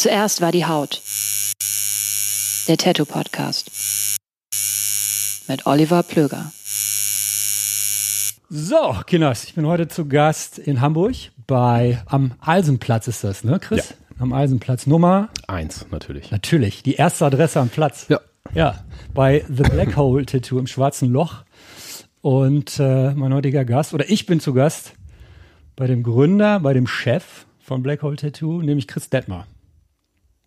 Zuerst war die Haut. Der Tattoo Podcast. Mit Oliver Plöger. So, Kinders, ich bin heute zu Gast in Hamburg bei am Alsenplatz ist das, ne, Chris? Ja. Am Alsenplatz Nummer eins, natürlich. Natürlich, die erste Adresse am Platz. Ja. Ja, bei The Black Hole Tattoo im Schwarzen Loch. Und äh, mein heutiger Gast, oder ich bin zu Gast bei dem Gründer, bei dem Chef von Black Hole Tattoo, nämlich Chris Detmer.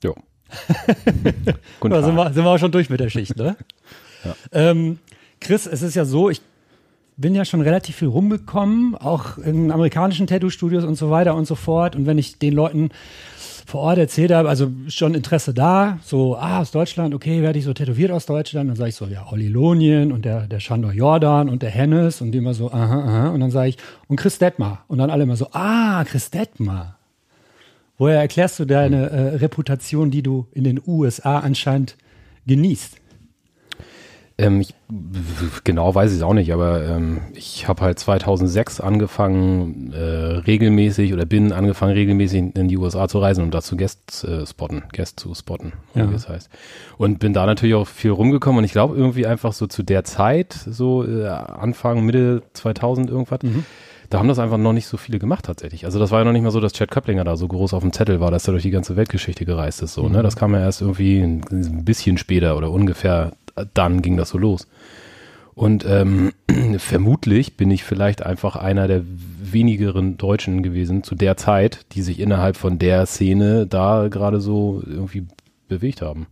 Jo. Guten Tag. sind, wir, sind wir auch schon durch mit der Schicht, ne? ja. ähm, Chris, es ist ja so, ich bin ja schon relativ viel rumgekommen, auch in amerikanischen Tattoo-Studios und so weiter und so fort. Und wenn ich den Leuten vor Ort erzählt habe, also schon Interesse da, so, ah, aus Deutschland, okay, werde ich so tätowiert aus Deutschland? Dann sage ich so, ja, Olli Lonien und der, der Shandor Jordan und der Hennes und die immer so, aha, aha. Und dann sage ich, und Chris Detmar. Und dann alle immer so, ah, Chris Detmar. Woher erklärst du deine äh, Reputation, die du in den USA anscheinend genießt? Ähm, ich, genau weiß ich es auch nicht, aber ähm, ich habe halt 2006 angefangen, äh, regelmäßig oder bin angefangen, regelmäßig in die USA zu reisen, um dazu Guest äh, spotten, Guest zu spotten, ja. wie es heißt. Und bin da natürlich auch viel rumgekommen und ich glaube irgendwie einfach so zu der Zeit, so äh, Anfang, Mitte 2000 irgendwas, mhm. Da haben das einfach noch nicht so viele gemacht tatsächlich. Also das war ja noch nicht mal so, dass Chad Köpplinger da so groß auf dem Zettel war, dass er durch die ganze Weltgeschichte gereist ist, so, ne? mhm. ne? Das kam ja erst irgendwie ein, ein bisschen später oder ungefähr dann ging das so los. Und ähm, vermutlich bin ich vielleicht einfach einer der wenigeren Deutschen gewesen zu der Zeit, die sich innerhalb von der Szene da gerade so irgendwie bewegt haben.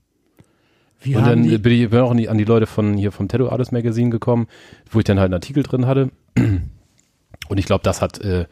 Wie und dann bin ich bin auch an die, an die Leute von hier vom Tattoo Artist Magazine gekommen, wo ich dann halt einen Artikel drin hatte. Und ich glaube, das hat, äh,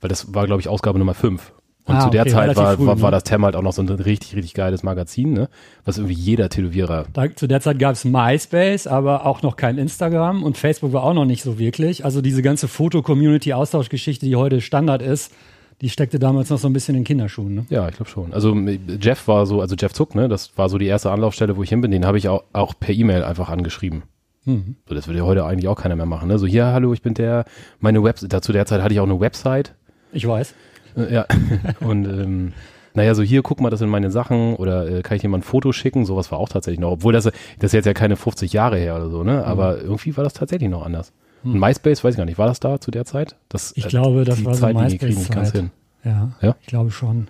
weil das war, glaube ich, Ausgabe Nummer 5. Und ah, zu der okay, Zeit war, früh, war, war, ne? das Tem halt auch noch so ein richtig, richtig geiles Magazin, ne? Was irgendwie jeder Tätowierer. Da, zu der Zeit gab es MySpace, aber auch noch kein Instagram und Facebook war auch noch nicht so wirklich. Also diese ganze Foto-Community-Austauschgeschichte, die heute Standard ist, die steckte damals noch so ein bisschen in Kinderschuhen, ne? Ja, ich glaube schon. Also Jeff war so, also Jeff Zuck, ne? Das war so die erste Anlaufstelle, wo ich hin bin. Den habe ich auch, auch per E-Mail einfach angeschrieben. Mhm. So, das würde ja heute eigentlich auch keiner mehr machen, ne? So, hier, hallo, ich bin der, meine Website, zu der Zeit hatte ich auch eine Website. Ich weiß. Äh, ja. Und ähm, naja, so hier, guck mal, das sind meine Sachen oder äh, kann ich mal ein Foto schicken? Sowas war auch tatsächlich noch, obwohl das, das ist jetzt ja keine 50 Jahre her oder so, ne? Mhm. Aber irgendwie war das tatsächlich noch anders. Mhm. Und MySpace, weiß ich gar nicht, war das da zu der Zeit? Das, ich äh, glaube, das war so MySpace die kriegen nicht ganz hin. Ja, ja, ich glaube schon.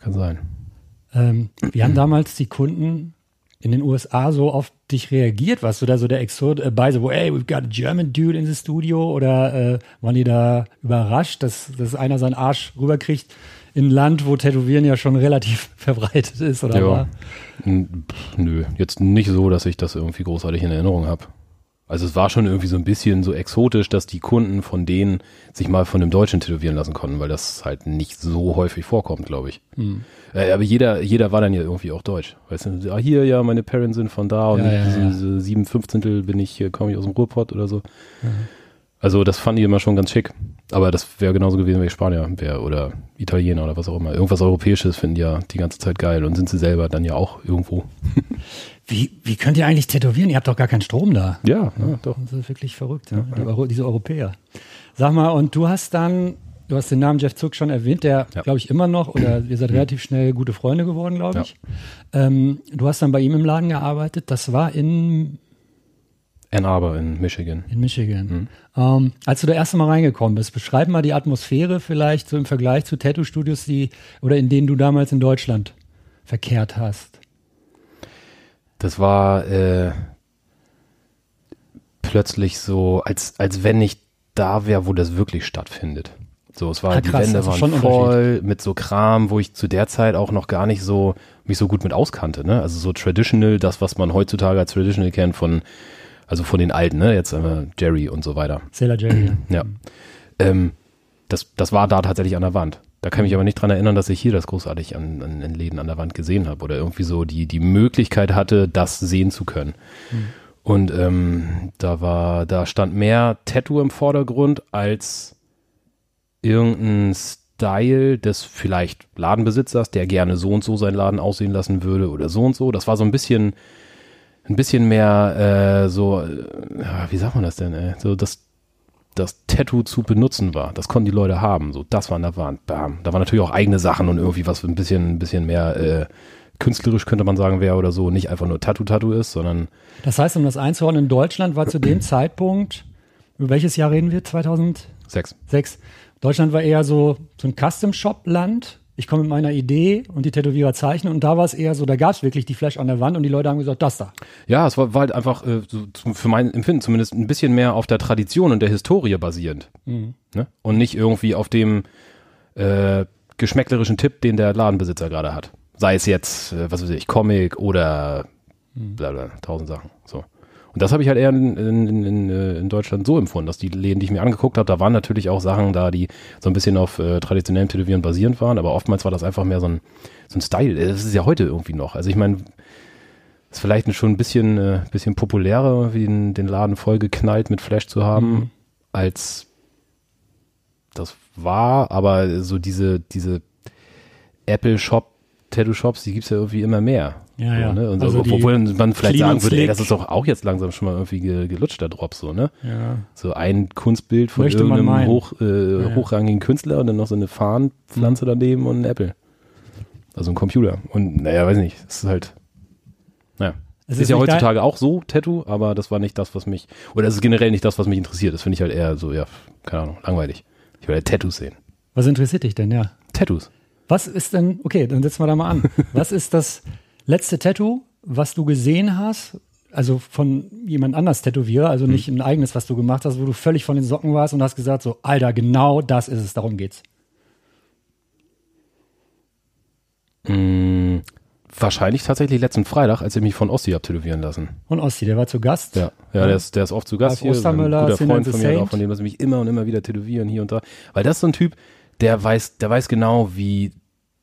Kann sein. Ähm, wie haben damals die Kunden in den USA so auf dich reagiert? Warst du da so der Exot äh, bei so, hey, we've got a German dude in the studio? Oder äh, waren die da überrascht, dass, dass einer seinen Arsch rüberkriegt in ein Land, wo Tätowieren ja schon relativ verbreitet ist? Oder ja. Nö, jetzt nicht so, dass ich das irgendwie großartig in Erinnerung habe. Also es war schon irgendwie so ein bisschen so exotisch, dass die Kunden von denen sich mal von einem Deutschen tätowieren lassen konnten, weil das halt nicht so häufig vorkommt, glaube ich. Hm. Äh, aber jeder, jeder war dann ja irgendwie auch deutsch. Weißt du, ah, hier, ja, meine Parents sind von da und Ja, ja, ja. sieben Fünfzehntel bin ich, komme ich aus dem Ruhrpott oder so. Also das fand ich immer schon ganz schick. Aber das wäre genauso gewesen, wenn ich Spanier wäre oder Italiener oder was auch immer. Irgendwas Europäisches finden die ja die ganze Zeit geil und sind sie selber dann ja auch irgendwo. Wie, wie könnt ihr eigentlich tätowieren? Ihr habt doch gar keinen Strom da. Ja, ja doch. Das ist wirklich verrückt, ja? Die Euro, diese Europäer. Sag mal, und du hast dann, du hast den Namen Jeff Zuck schon erwähnt, der, Ja. glaube ich, immer noch, oder ihr seid relativ schnell gute Freunde geworden, glaube ich. Ähm, du hast dann bei ihm im Laden gearbeitet, das war in, Ann Arbor in Michigan. in Michigan. Ähm, als du da erste Mal reingekommen bist, beschreib mal die Atmosphäre vielleicht so im Vergleich zu Tattoo-Studios, die, oder in denen du damals in Deutschland verkehrt hast. Das war äh, plötzlich so, als, als wenn ich da wäre, wo das wirklich stattfindet. So, es war, Ah, die krass, Wände also waren voll mit so Kram, wo ich zu der Zeit auch noch gar nicht so mich so gut mit auskannte, ne? Also so traditional, das, was man heutzutage als traditional kennt von, also von den alten, ne? Jetzt einmal Jerry und so weiter. Sailor Jerry. Ja. Ähm, das, das war da tatsächlich an der Wand. Da kann ich mich aber nicht dran erinnern, dass ich hier das großartig an, an, in Läden an der Wand gesehen habe oder irgendwie so die, die Möglichkeit hatte, das sehen zu können. Und ähm, da war, da stand mehr Tattoo im Vordergrund als irgendein Style des vielleicht Ladenbesitzers, der gerne so und so seinen Laden aussehen lassen würde oder so und so. Das war so ein bisschen, ein bisschen mehr äh, so, äh, wie sagt man das denn? Ey? So das das Tattoo zu benutzen war. Das konnten die Leute haben. So, das war an der Wand. Bam. Da waren natürlich auch eigene Sachen und irgendwie was ein bisschen, ein bisschen mehr äh, künstlerisch könnte man sagen wäre oder so. Nicht einfach nur Tattoo-Tattoo ist, sondern Das heißt, um das einzuordnen, in Deutschland war zu dem Zeitpunkt, über welches Jahr reden wir? 2006? Sex. Deutschland war eher so, so ein Custom-Shop-Land. Ich komme mit meiner Idee und die Tätowierer zeichnen und da war es eher so, da gab es wirklich die Flash an der Wand und die Leute haben gesagt, das da. Ja, es war, war halt einfach äh, so, für mein Empfinden zumindest ein bisschen mehr auf der Tradition und der Historie basierend. Ne? Und nicht irgendwie auf dem äh, geschmäcklerischen Tipp, den der Ladenbesitzer gerade hat. Sei es jetzt, äh, was weiß ich, Comic oder bla bla, tausend Sachen. So. Und das habe ich halt eher in, in, in, in, äh, in Deutschland so empfunden, dass die Läden, die ich mir angeguckt habe, da waren natürlich auch Sachen da, die so ein bisschen auf äh, traditionellem Tätowieren basierend waren, aber oftmals war das einfach mehr so ein, so ein Style. Äh, Das ist ja heute irgendwie noch. Also ich meine, ist vielleicht schon ein bisschen, äh, bisschen populärer, wie den, den Laden vollgeknallt mit Flash zu haben, als das war, aber so diese, diese Apple Shop, Tattoo Shops, die gibt's ja irgendwie immer mehr. Ja, ja. So, ne? Und Also so, obwohl man vielleicht clean sagen würde, ey, das ist doch auch jetzt langsam schon mal irgendwie ge, gelutscht, der Drop, so, ne? Ja. So ein Kunstbild von Möchte irgendeinem hoch, äh, ja. hochrangigen Künstler und dann noch so eine Farnpflanze daneben und ein Apple. Also ein Computer. Und naja, weiß nicht, es ist halt, naja. Es Es ist, ist ja heutzutage auch so, Tattoo, aber das war nicht das, was mich, oder es ist generell nicht das, was mich interessiert. Das finde ich halt eher so, ja, keine Ahnung, langweilig. Ich will halt Tattoos sehen. Was interessiert dich denn, ja? Tattoos. Was ist denn, okay, dann setzen wir da mal an. Was ist das letzte Tattoo, was du gesehen hast, also von jemand anders Tätowierer, also nicht ein eigenes, was du gemacht hast, wo du völlig von den Socken warst und hast gesagt so, Alter, genau das ist es, darum geht's. Mm, wahrscheinlich tatsächlich letzten Freitag, als ich mich von Ossi hab tätowieren lassen. Und Ossi, der war zu Gast. Ja, ja, Der, ist, der ist oft zu Gast Ralf hier. Ostermüller, ein guter Freund von mir, auch von dem lasse ich mich immer und immer wieder tätowieren hier und da. Weil das ist so ein Typ, der weiß, der weiß genau, wie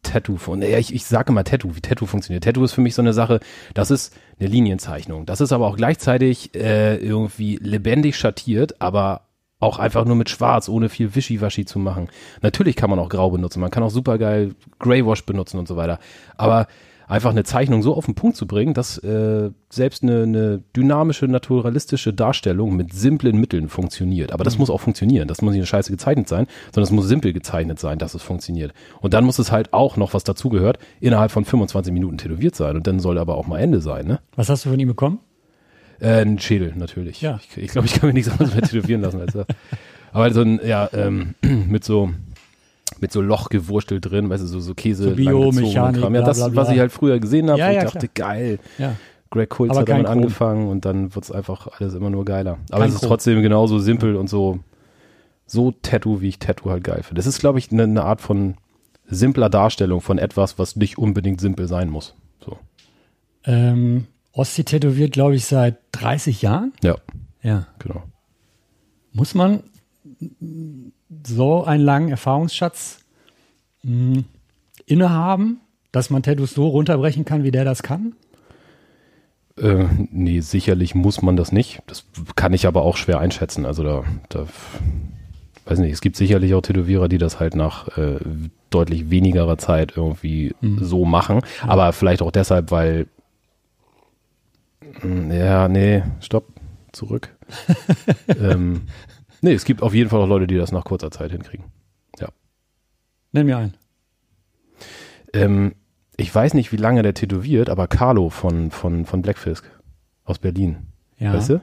Tattoo von, ja, ich, ich sage immer Tattoo, wie Tattoo funktioniert. Tattoo ist für mich so eine Sache, das ist eine Linienzeichnung. Das ist aber auch gleichzeitig äh, irgendwie lebendig schattiert, aber auch einfach nur mit Schwarz, ohne viel Wischiwaschi zu machen. Natürlich kann man auch Grau benutzen, man kann auch supergeil Greywash benutzen und so weiter. Aber einfach eine Zeichnung so auf den Punkt zu bringen, dass äh, selbst eine, eine dynamische, naturalistische Darstellung mit simplen Mitteln funktioniert. Aber das muss auch funktionieren. Das muss nicht eine Scheiße gezeichnet sein, sondern es muss simpel gezeichnet sein, dass es funktioniert. Und dann muss es halt auch noch, was dazugehört, innerhalb von 25 Minuten tätowiert sein. Und dann soll aber auch mal Ende sein, ne? Was hast du von ihm bekommen? Äh, ein Schädel, natürlich. Ja. Ich, ich glaube, ich kann mir nichts anderes mehr tätowieren lassen als das. Aber so ein, ja, ähm, mit so, mit so Loch gewurstelt drin, weißt du, so, so Käse, So Biomechanik. Ja, das, bla, bla. was ich halt früher gesehen habe, Ja, ja, ich dachte, geil. Ja. Greg Kulz Aber hat damit Chrom. angefangen und dann wird's einfach alles immer nur geiler. Aber Kein es ist Chrom. trotzdem genauso simpel und so, so Tattoo, wie ich Tattoo halt geil finde. Das ist, glaube ich, eine eine Art von simpler Darstellung von etwas, was nicht unbedingt simpel sein muss. So. Ähm, Ossi tätowiert, glaube ich, seit 30 Jahren. Ja. Ja. Genau. Muss man so einen langen Erfahrungsschatz mh, innehaben, dass man Tattoos so runterbrechen kann, wie der das kann? Äh, nee, sicherlich muss man das nicht. Das kann ich aber auch schwer einschätzen. Also da, da weiß nicht, es gibt sicherlich auch Tätowierer, die das halt nach äh, deutlich wenigerer Zeit irgendwie Mhm. so machen. Aber vielleicht auch deshalb, weil Mm, ja, nee, stopp, zurück. ähm, nee, es gibt auf jeden Fall auch Leute, die das nach kurzer Zeit hinkriegen. Nenn mir einen. Ähm, ich weiß nicht, wie lange der tätowiert, aber Carlo von, von, von Blackfisk aus Berlin. Ja. Weißt du?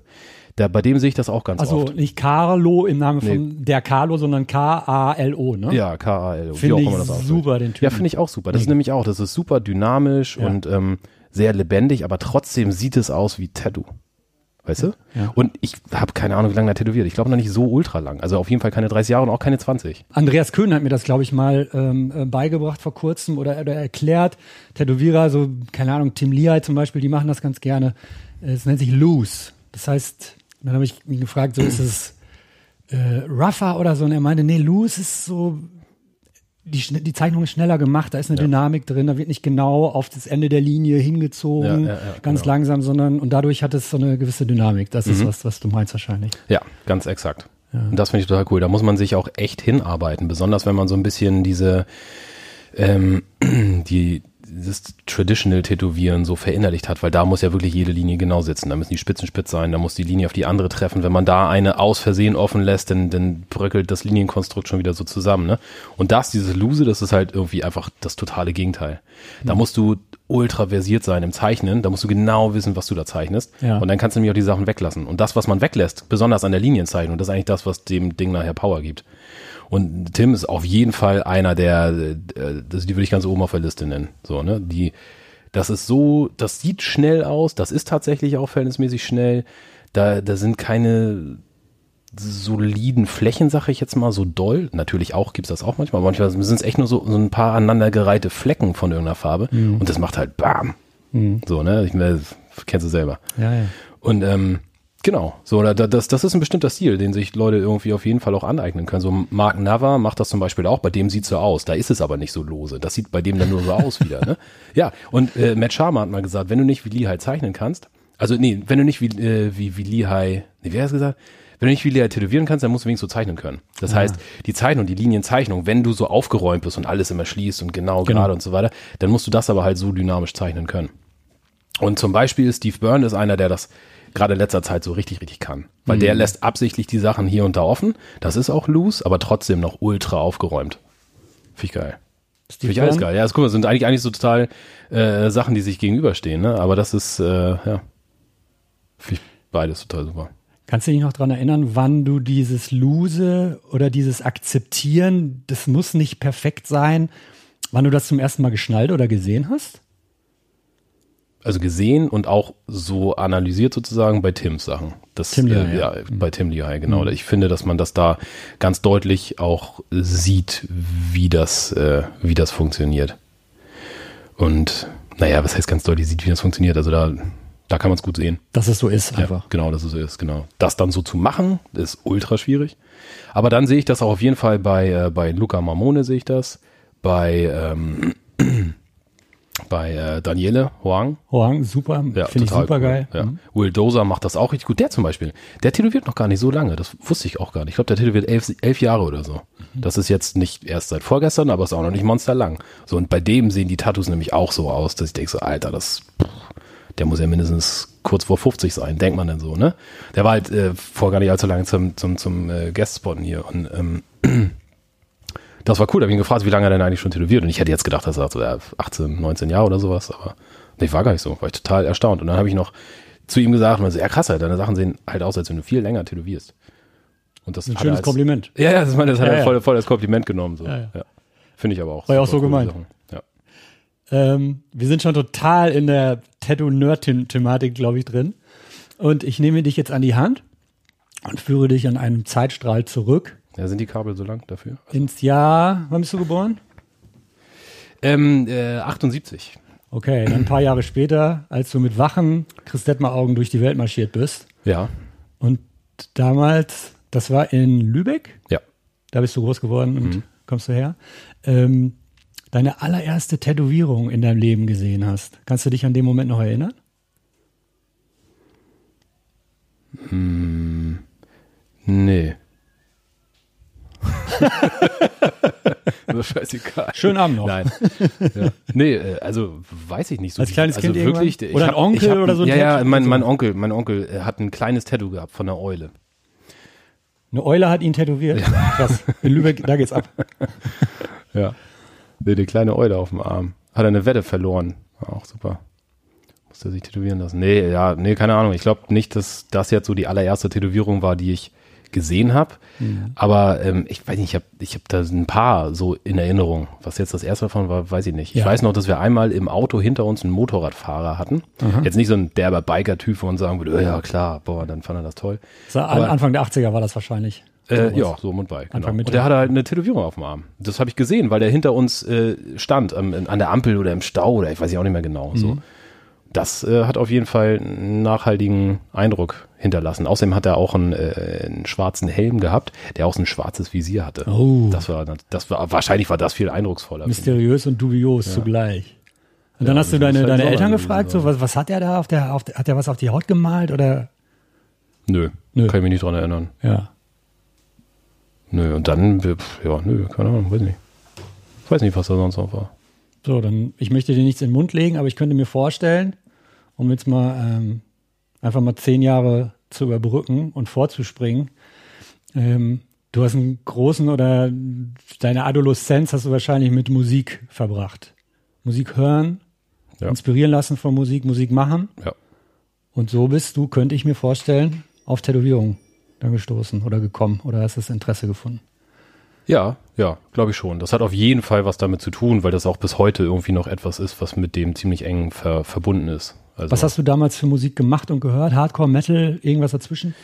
Da, bei dem sehe ich das auch ganz Also oft. nicht Carlo im Namen von der Carlo, sondern K-A-L-O, ne? Ja, K-A-L. Finde ich super, den Typen. Ja, finde ich auch super. Das ist nämlich auch, das ist super dynamisch Ja. und ähm, sehr lebendig, aber trotzdem sieht es aus wie Tattoo. Weißt du? Ja. Und ich habe keine Ahnung, wie lange er tätowiert. Ich glaube noch nicht so ultra lang. Also auf jeden Fall keine 30 Jahre und auch keine 20. Andreas Köhn hat mir das, glaube ich, mal ähm, äh, beigebracht vor kurzem oder, oder erklärt. Tätowierer, so, keine Ahnung, Tim Lehigh zum Beispiel, die machen das ganz gerne. Es nennt sich Loose. Das heißt, dann habe ich mich gefragt, so ist es äh, rougher oder so? Und er meinte, nee, Loose ist so, die, die Zeichnung ist schneller gemacht, da ist eine Dynamik drin, da wird nicht genau auf das Ende der Linie hingezogen, Ja, ja, ja, ganz genau. langsam, sondern und dadurch hat es so eine gewisse Dynamik. Das Mhm. ist was, was du meinst wahrscheinlich. Ja, ganz exakt. Und das finde ich total cool. Da muss man sich auch echt hinarbeiten, besonders wenn man so ein bisschen diese, ähm, die, dieses Traditional Tätowieren so verinnerlicht hat, weil da muss ja wirklich jede Linie genau sitzen. Da müssen die Spitzen spitz sein, da muss die Linie auf die andere treffen. Wenn man da eine aus Versehen offen lässt, dann, dann bröckelt das Linienkonstrukt schon wieder so zusammen. Ne? Und das, dieses Lose, das ist halt irgendwie einfach das totale Gegenteil. Da musst du ultra versiert sein im Zeichnen, da musst du genau wissen, was du da zeichnest. Ja. Und dann kannst du nämlich auch die Sachen weglassen. Und das, was man weglässt, besonders an der Linienzeichnung, das ist eigentlich das, was dem Ding nachher Power gibt. Und Tim ist auf jeden Fall einer der, äh, das, die würde ich ganz oben auf der Liste nennen. So, ne? Die, das ist so, das sieht schnell aus, das ist tatsächlich auch verhältnismäßig schnell. Da, da sind keine soliden Flächen, sag ich jetzt mal, so doll. Natürlich auch gibt's das auch manchmal. Manchmal sind es echt nur so, so ein paar aneinandergereihte Flecken von irgendeiner Farbe. Und das macht halt BAM. So, ne? Ich meine, das kennst du selber. Ja, ja. Und ähm, genau, so da, da- das, das ist ein bestimmter Stil, den sich Leute irgendwie auf jeden Fall auch aneignen können. So Mark Nava macht das zum Beispiel auch, bei dem sieht's so aus. Da ist es aber nicht so lose. Das sieht bei dem dann nur so aus wieder. Ne? Ja, und äh, Matt Sharma hat mal gesagt, wenn du nicht wie Lehigh zeichnen kannst, also nee, wenn du nicht wie, äh, wie, wie Lehigh, nee, wer hat gesagt? Wenn du nicht wie Lehigh tätowieren kannst, dann musst du wenigstens so zeichnen können. Das heißt, die Zeichnung, die Linienzeichnung, wenn du so aufgeräumt bist und alles immer schließt und genau, Genau. gerade und so weiter, dann musst du das aber halt so dynamisch zeichnen können. Und zum Beispiel Steve Byrne ist einer, der das gerade in letzter Zeit so richtig, richtig kann. Weil Mhm. der lässt absichtlich die Sachen hier und da offen. Das ist auch loose, aber trotzdem noch ultra aufgeräumt. Finde ich geil. Finde ich alles geil. Ja, das, guck mal, das sind eigentlich, eigentlich so total äh, Sachen, die sich gegenüberstehen. Ne? Aber das ist, äh, ja, finde ich beides total super. Kannst du dich noch dran erinnern, wann du dieses Lose oder dieses Akzeptieren, das muss nicht perfekt sein, wann du das zum ersten Mal geschnallt oder gesehen hast? Also gesehen und auch so analysiert sozusagen bei Tims Sachen. Das, Tim Lehigh, äh, ja, bei Tim Lehigh, genau. Ich finde, dass man das da ganz deutlich auch sieht, wie das, äh, wie das funktioniert. Und naja, was heißt ganz deutlich sieht, wie das funktioniert? Also da, da kann man es gut sehen. Dass es so ist Ja, einfach. genau, dass es so ist, genau. Das dann so zu machen, ist ultra schwierig. Aber dann sehe ich das auch auf jeden Fall bei, äh, bei Luca Marmone sehe ich das, bei, ähm, bei äh, Daniele Huang, Hoang, super, ja, finde ich super cool. geil. Ja. Mhm. Will Dozer macht das auch richtig gut. Der zum Beispiel, der tätowiert noch gar nicht so lange. Das wusste ich auch gar nicht. Ich glaube, der tätowiert elf, elf Jahre oder so. Mhm. Das ist jetzt nicht erst seit vorgestern, aber ist auch noch nicht monsterlang. So, und bei dem sehen die Tattoos nämlich auch so aus, dass ich denke so, Alter, das, pff, der muss ja mindestens kurz vor 50 sein, denkt man denn so, ne? Der war halt äh, vor gar nicht allzu lange zum, zum, zum äh, Guestspotten hier und ähm, das war cool, da habe ich ihn gefragt, wie lange er denn eigentlich schon tätowiert und ich hätte jetzt gedacht, dass er so ja, 18, 19 Jahre oder sowas, aber nee, war gar nicht so, war ich total erstaunt und dann habe ich noch zu ihm gesagt, er so, ja krass, halt, deine Sachen sehen halt aus, als wenn du viel länger tätowierst. Und das Ein schönes als, Kompliment. Ja, ja, das, meine, das hat Ja, er voll, voll als Kompliment genommen. So. Ja, Ja. Finde ich aber auch. War ja auch so gemeint. Ähm, wir sind schon total in der Tattoo-Nerd-Thematik, glaube ich, drin. Und ich nehme dich jetzt an die Hand und führe dich an einem Zeitstrahl zurück ja, sind die Kabel so lang dafür? ins Jahr, wann bist du geboren? Ähm, äh, 78. Okay, dann ein paar Jahre später, als du mit wachen Christetmer-Augen durch die Welt marschiert bist Ja. Und damals, das war in Lübeck, Ja. da bist du groß geworden und kommst du her, ähm, deine allererste Tätowierung in deinem Leben gesehen hast. Kannst du dich an den Moment noch erinnern? Nee. scheißegal. Schönen Abend noch. Nein. Ja. Nee, äh, also weiß ich nicht so. Als kleines also Kind wirklich, irgendwann? Oder ein hab- Onkel ich hab, oder so ein Ja, ja, mein, mein Onkel, mein Onkel äh, hat ein kleines Tattoo gehabt von der Eule. Eine Eule hat ihn tätowiert. Krass. In Lübeck, da geht's ab. Ja. Nee, die kleine Eule auf dem Arm. Hat er eine Wette verloren. War auch super. Musste er sich tätowieren lassen. Nee, ja, nee, keine Ahnung. Ich glaube nicht, dass das jetzt so die allererste Tätowierung war, die ich gesehen habe. Aber ähm, ich weiß nicht, ich habe ich hab da ein paar so in Erinnerung. Was jetzt das erste davon war, weiß ich nicht. Ich Ja. weiß noch, dass wir einmal im Auto hinter uns einen Motorradfahrer hatten. Jetzt nicht so ein derber Biker-Typ, wo man sagen würde, oh, ja klar, boah, dann fand er das toll. War Aber- Anfang der 80er war das wahrscheinlich. Äh, ja, so um und bei. Genau. Und der hatte halt eine Tätowierung auf dem Arm. Das habe ich gesehen, weil der hinter uns äh, stand, am- an der Ampel oder im Stau oder ich weiß ja auch nicht mehr genau. Mhm. So. Das äh, hat auf jeden Fall einen nachhaltigen Eindruck hinterlassen. Außerdem hat er auch einen, äh, einen schwarzen Helm gehabt, der auch so ein schwarzes Visier hatte. Oh. Das war, das war, wahrscheinlich war das viel eindrucksvoller. Mysteriös und dubios zugleich. Und dann Ja, hast du deine, halt deine Eltern gefragt, so, was, was hat er da auf der, auf hat er was auf die Haut gemalt oder? Nö, Nö. kann ich mich nicht dran erinnern. Ja. Nö, und dann, ja, nö, keine Ahnung, weiß nicht. Ich weiß nicht, was da sonst noch war. So, dann, ich möchte dir nichts in den Mund legen, aber ich könnte mir vorstellen, um jetzt mal ähm, einfach mal zehn Jahre zu überbrücken und vorzuspringen, ähm, du hast einen großen oder deine Adoleszenz hast du wahrscheinlich mit Musik verbracht. Musik hören, Ja. inspirieren lassen von Musik, Musik machen. Ja. Und so bist du, könnte ich mir vorstellen, auf Tätowierung dann gestoßen oder gekommen oder hast das Interesse gefunden. Ja, ja, glaube ich schon. Das hat auf jeden Fall was damit zu tun, weil das auch bis heute irgendwie noch etwas ist, was mit dem ziemlich eng ver verbunden ist. Also, Was hast du damals für Musik gemacht und gehört? Hardcore, Metal, irgendwas dazwischen?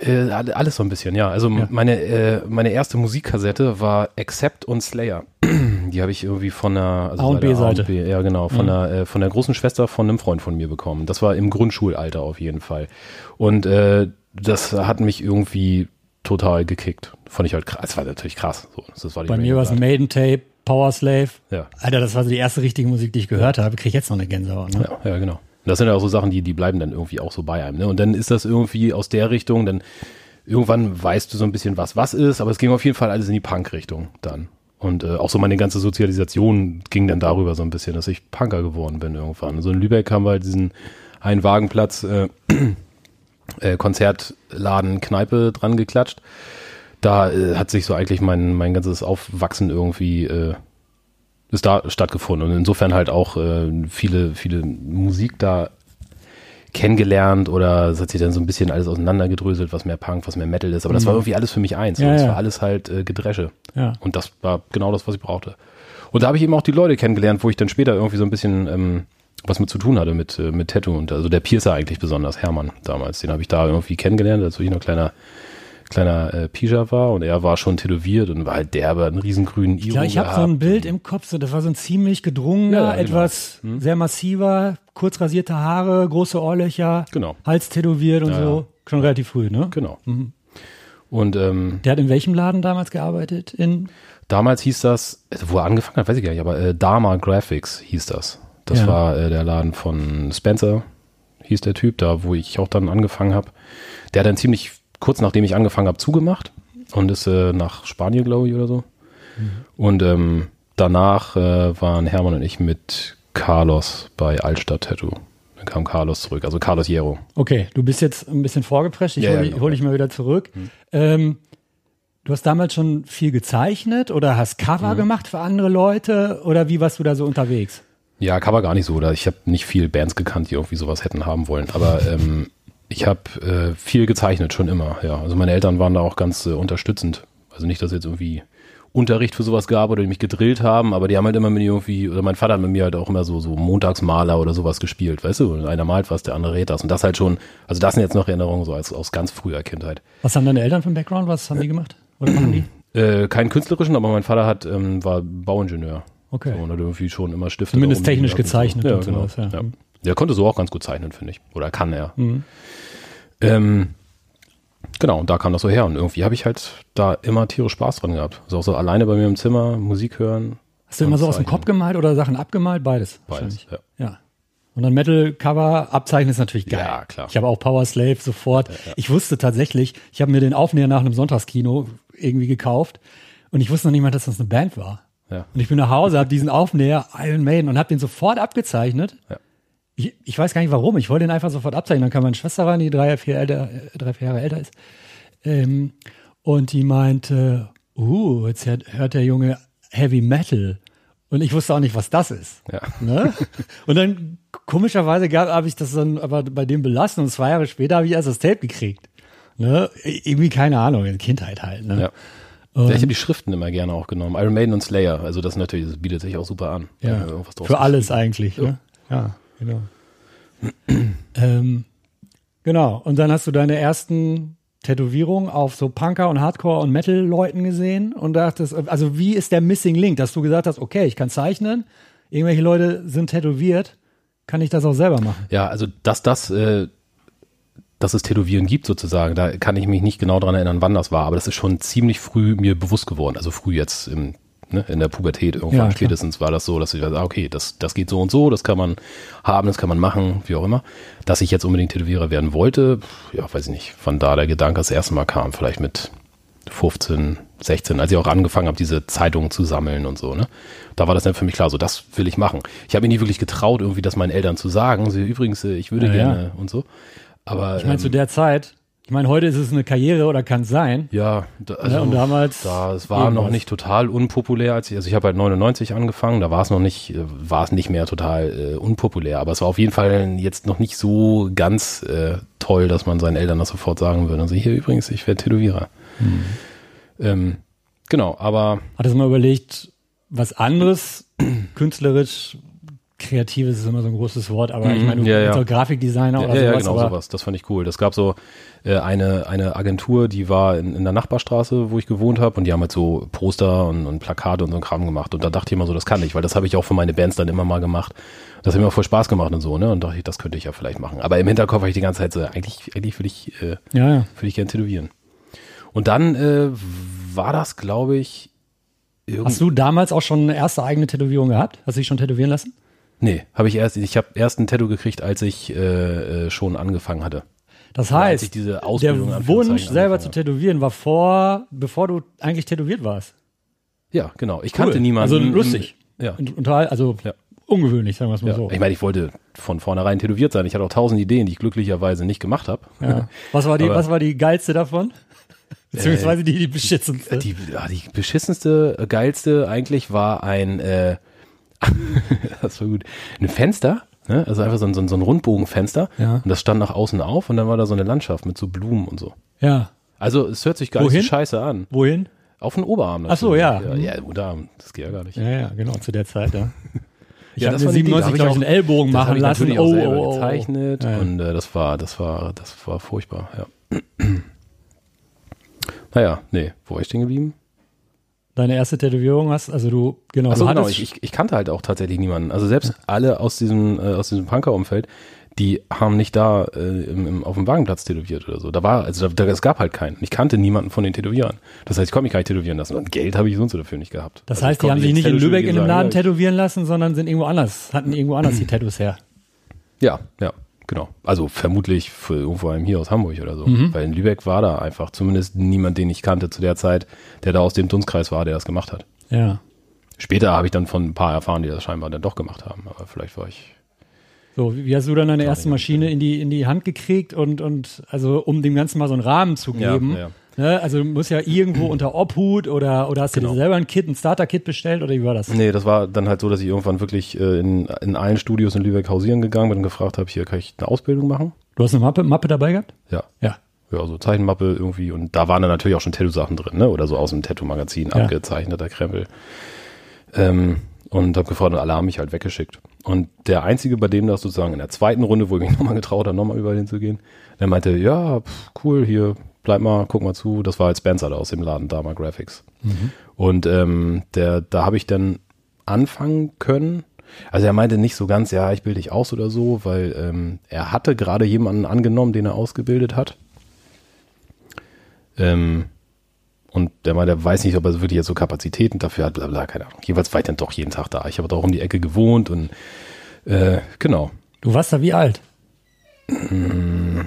äh, alle- alles so ein bisschen, ja. Also Ja. meine äh, meine erste Musikkassette war Accept und Slayer. Die habe ich irgendwie von der also A und B-Seite. Ja genau, von Mhm. der äh, von der großen Schwester von einem Freund von mir bekommen. Das war im Grundschulalter auf jeden Fall. Und äh, das hat mich irgendwie total gekickt. Fand ich halt krass. Das war natürlich krass. So, das war die Bei Menge mir war es. Maiden Tape, Power Slave. Ja. Alter, das war so die erste richtige Musik, die ich gehört habe. Krieg ich jetzt noch eine Gänsehaut. Ne? Ja, ja, genau. Und das sind ja auch so Sachen, die, die bleiben dann irgendwie auch so bei einem. Ne? Und dann ist das irgendwie aus der Richtung, dann irgendwann weißt du so ein bisschen, was was ist, aber es ging auf jeden Fall alles in die Punk-Richtung dann. Und äh, auch so meine ganze Sozialisation ging dann darüber so ein bisschen, dass ich Punker geworden bin irgendwann. So in Lübeck haben wir halt diesen einen Wagenplatz äh, äh, Konzertladen, Kneipe dran geklatscht. Da äh, hat sich so eigentlich mein, mein ganzes Aufwachsen irgendwie äh, ist da stattgefunden und insofern halt auch äh, viele, viele Musik da kennengelernt oder es hat sich dann so ein bisschen alles auseinandergedröselt, was mehr Punk, was mehr Metal ist. Aber das war irgendwie alles für mich eins. Ja, das ja. war alles halt äh, Gedresche. Ja. Und das war genau das, was ich brauchte. Und da habe ich eben auch die Leute kennengelernt, wo ich dann später irgendwie so ein bisschen ähm, was mit zu tun hatte mit, äh, mit Tattoo. Und also der Piercer eigentlich besonders, Hermann damals. Den habe ich da irgendwie kennengelernt, als ich noch kleiner kleiner äh, Pischer war und er war schon tätowiert und war halt derbe, einen riesengrünen Iro Ja, ich habe so ein Bild im Kopf, so, das war so ein ziemlich gedrungener, Ja, ja, genau. etwas sehr massiver, kurz rasierte Haare, große Ohrlöcher, Genau. Hals tätowiert und Ja, so. Schon relativ früh, ne? Genau. Mhm. Und ähm, Der hat in welchem Laden damals gearbeitet? In damals hieß das, also wo er angefangen hat, weiß ich gar nicht, aber äh, Dharma Graphics hieß das. Das Ja. war äh, der Laden von Spencer, hieß der Typ, da wo ich auch dann angefangen habe. Der hat dann ziemlich kurz nachdem ich angefangen habe zugemacht und ist äh, nach Spanien, glaube ich, oder so. Und ähm, danach äh, waren Hermann und ich mit Carlos bei Altstadt Tattoo. Dann kam Carlos zurück, also Carlos Hierro. Okay, du bist jetzt ein bisschen vorgeprescht. Ich Ja, ja, hole genau. hol dich mal wieder zurück. Ähm, du hast damals schon viel gezeichnet oder hast Cover Mhm. gemacht für andere Leute oder wie warst du da so unterwegs? Ja, Cover gar nicht so. Oder ich habe nicht viel Bands gekannt, die irgendwie sowas hätten haben wollen. Aber ähm, ich habe äh, viel gezeichnet, schon immer. Ja, also meine Eltern waren da auch ganz äh, unterstützend. Also nicht, dass es jetzt irgendwie Unterricht für sowas gab oder die mich gedrillt haben, aber die haben halt immer mit mir irgendwie, oder mein Vater hat mit mir halt auch immer so, so Montagsmaler oder sowas gespielt, weißt du? Und einer malt was, der andere rät das. Und das halt schon, also das sind jetzt noch Erinnerungen so als, aus ganz früher Kindheit. Was haben deine Eltern für einen Background? Was haben die gemacht? Oder machen die? Äh, keinen künstlerischen, aber mein Vater hat, ähm, war Bauingenieur. Okay. So, und hat irgendwie schon immer Stifte. Zumindest technisch gezeichnet So. Ja, und genau. sowas, ja. Ja. Der konnte so auch ganz gut zeichnen, finde ich. Oder kann er. Mhm. Ähm, Genau, und da kam das so her. Und irgendwie habe ich halt da immer tierisch Spaß dran gehabt. Also auch so alleine bei mir im Zimmer, Musik hören. Hast du immer so aus dem zeichnen. Kopf gemalt oder Sachen abgemalt? Beides. Beides, ja. Ja. Und dann Metal-Cover abzeichnen ist natürlich geil. Ja, klar. Ich habe auch Power Slave sofort. Ich wusste tatsächlich, ich habe mir den Aufnäher nach einem Sonntagskino irgendwie gekauft und ich wusste noch nicht mal, dass das eine Band war. Ja. Und ich bin nach Hause, habe diesen Aufnäher Iron Maiden und habe den sofort abgezeichnet. Ja. Ich, ich weiß gar nicht warum. Ich wollte den einfach sofort abzeichnen. Dann kam meine Schwester rein, die drei, vier, älter, äh, drei, vier Jahre älter ist. Ähm, und die meinte, uh, jetzt hört, hört der Junge Heavy Metal. Und ich wusste auch nicht, was das ist. Ja. Ne? Und dann komischerweise habe ich das dann aber bei dem belassen und zwei Jahre später habe ich erst das Tape gekriegt. Ne? Irgendwie keine Ahnung, in Kindheit halt. Ne? Ja. Ja, ich habe die Schriften immer gerne auch genommen. Iron Maiden und Slayer. Also das natürlich, das bietet sich auch super an. Draus Für alles eigentlich. Ne? Ja, genau. ähm, genau. Und dann hast du deine ersten Tätowierungen auf so Punker und Hardcore und Metal-Leuten gesehen und dachtest, also wie ist der Missing Link, dass du gesagt hast, okay, ich kann zeichnen, irgendwelche Leute sind tätowiert, kann ich das auch selber machen? Ja, also dass das, äh, dass es Tätowieren gibt sozusagen, da kann ich mich nicht genau dran erinnern, wann das war, aber das ist schon ziemlich früh mir bewusst geworden. Also früh jetzt im, ne, in der Pubertät irgendwann Ja, spätestens war das so, dass ich dachte, okay, das, das geht so und so, das kann man haben, das kann man machen, wie auch immer. Dass ich jetzt unbedingt Tätowierer werden wollte, ja, weiß ich nicht, wann da der Gedanke das erste Mal kam, vielleicht mit 15, 16, als ich auch angefangen habe, diese Zeitungen zu sammeln und so, ne? Da war das dann für mich klar, so das will ich machen. Ich habe mir nie wirklich getraut, irgendwie das meinen Eltern zu sagen. Sie übrigens, äh, ich würde Ja, ja. gerne und so. Aber Ich meine, ähm, zu der Zeit, ich meine, heute ist es eine Karriere oder kann es sein. ja, da, also, Ne, und damals da, es war noch irgendwas. nicht total unpopulär, als ich, also ich habe halt 99 angefangen, da war es noch nicht, äh, war es nicht mehr total äh, unpopulär, aber es war auf jeden Fall jetzt noch nicht so ganz äh, toll, dass man seinen Eltern das sofort sagen würde. Also hier übrigens, ich werde Tätowierer. Hm. Ähm, genau, aber Hattest du mal überlegt, was anderes, künstlerisch, kreatives ist immer so ein großes Wort, aber ich Mhm, meine, du ja, bist ja. Grafikdesigner Ja, oder ja, ja, sowas. genau aber sowas. Das fand ich cool. Das gab so äh, eine, eine Agentur, die war in, in der Nachbarstraße, wo ich gewohnt habe und die haben halt so Poster und, und Plakate und so ein Kram gemacht. Und da dachte ich immer so, das kann ich, weil das habe ich auch für meine Bands dann immer mal gemacht. Das hat mir auch voll Spaß gemacht und so, ne? Und dachte ich, das könnte ich ja vielleicht machen. Aber im Hinterkopf habe ich die ganze Zeit so, eigentlich, eigentlich würde ich, äh, Ja, ja. würde ich gerne tätowieren. Und dann äh, war das, glaube ich. Hast du damals auch schon eine erste eigene Tätowierung gehabt? Hast du dich schon tätowieren lassen? Nee, habe ich erst, ich habe erst ein Tattoo gekriegt, als ich äh, äh, schon angefangen hatte. Das heißt, der Wunsch, selber zu tätowieren, war vor, bevor du eigentlich tätowiert warst. Ja, genau. Ich kannte niemanden. Also lustig. Ja. Und, und also Ja. ungewöhnlich, sagen wir es mal ja. so. Ich meine, ich wollte von vornherein tätowiert sein. Ich hatte auch tausend Ideen, die ich glücklicherweise nicht gemacht habe. Ja. Was, war die, was war die geilste davon? Beziehungsweise die, die beschissenste. Die, ja, die beschissenste, äh, geilste eigentlich war ein, äh, das war gut, ein Fenster, ne? also einfach so ein, so ein, so ein Rundbogenfenster Ja. und das stand nach außen auf und dann war da so eine Landschaft mit so Blumen und so. ja. Also es hört sich gar Wohin? nicht so scheiße an. Wohin? Auf den Oberarm. Ach so, natürlich. ja. Ja, ja Unterarm, das geht ja gar nicht. Ja, ja, genau, zu der Zeit, ja. Ich Ja, habe mir war die Idee. Da 97, hab ich glaube ich, einen Ellbogen machen ich lassen. natürlich auch Oh, selber oh, oh. gezeichnet Ja, ja. und äh, das war, das war, das war furchtbar, ja. naja, nee, wo war ich stehen geblieben? Deine erste Tätowierung hast, also du, genau, du genau, ich, ich, ich kannte halt auch tatsächlich niemanden. Also selbst alle aus diesem, äh, aus diesem Punker-Umfeld, die haben nicht da äh, im, im, auf dem Wagenplatz tätowiert oder so. Da war, also da, da, es gab halt keinen. Ich kannte niemanden von den Tätowierern. Das heißt, ich konnte mich gar nicht tätowieren lassen. Und Geld habe ich sonst dafür nicht gehabt. das Also heißt, die haben sich nicht in Lübeck in einem Laden tätowieren lassen, sondern sind irgendwo anders, hatten irgendwo anders die Tattoos her. Ja, ja, genau. Also vermutlich für irgendwo einem hier aus Hamburg oder so. Mhm. Weil in Lübeck war da einfach zumindest niemand, den ich kannte zu der Zeit, der da aus dem Dunstkreis war, der das gemacht hat. Ja. Später habe ich dann von ein paar erfahren, die das scheinbar dann doch gemacht haben. Aber vielleicht war ich. So, wie hast du dann deine erste. Maschine in die, in die Hand gekriegt und, und also um dem Ganzen mal so einen Rahmen zu Ja, geben? ja. Ne? Also du musst ja irgendwo unter Obhut oder, oder hast du Genau. dir selber ein Kit, ein Starter-Kit bestellt oder wie war das? Nee, das war dann halt so, dass ich irgendwann wirklich äh, in, in allen Studios in Lübeck hausieren gegangen bin und gefragt habe, hier kann ich eine Ausbildung machen? Du hast eine Mappe, Mappe dabei gehabt? Ja. Ja. Ja, so Zeichenmappe irgendwie. Und da waren dann natürlich auch schon Tattoo-Sachen drin, ne? Oder so aus dem Tattoo-Magazin, Ja. abgezeichneter Krempel. Ähm, und habe gefragt und alle haben mich halt weggeschickt. Und der Einzige, bei dem das sozusagen in der zweiten Runde, wo ich mich nochmal getraut habe, nochmal überall hinzugehen, der meinte, ja, pf, cool, hier, bleib mal, guck mal zu. Das war halt Spencer da aus dem Laden, Dama Graphics. Und ähm, der, da habe ich dann anfangen können. Also er meinte nicht so ganz, ja, ich bilde dich aus oder so, weil ähm, er hatte gerade jemanden angenommen, den er ausgebildet hat. Ähm, und der mal, der weiß nicht, ob er wirklich jetzt so Kapazitäten dafür hat, bla bla, keine Ahnung. Jeweils war ich dann doch jeden Tag da. Ich habe doch um die Ecke gewohnt und äh, genau. Du warst da wie alt? N-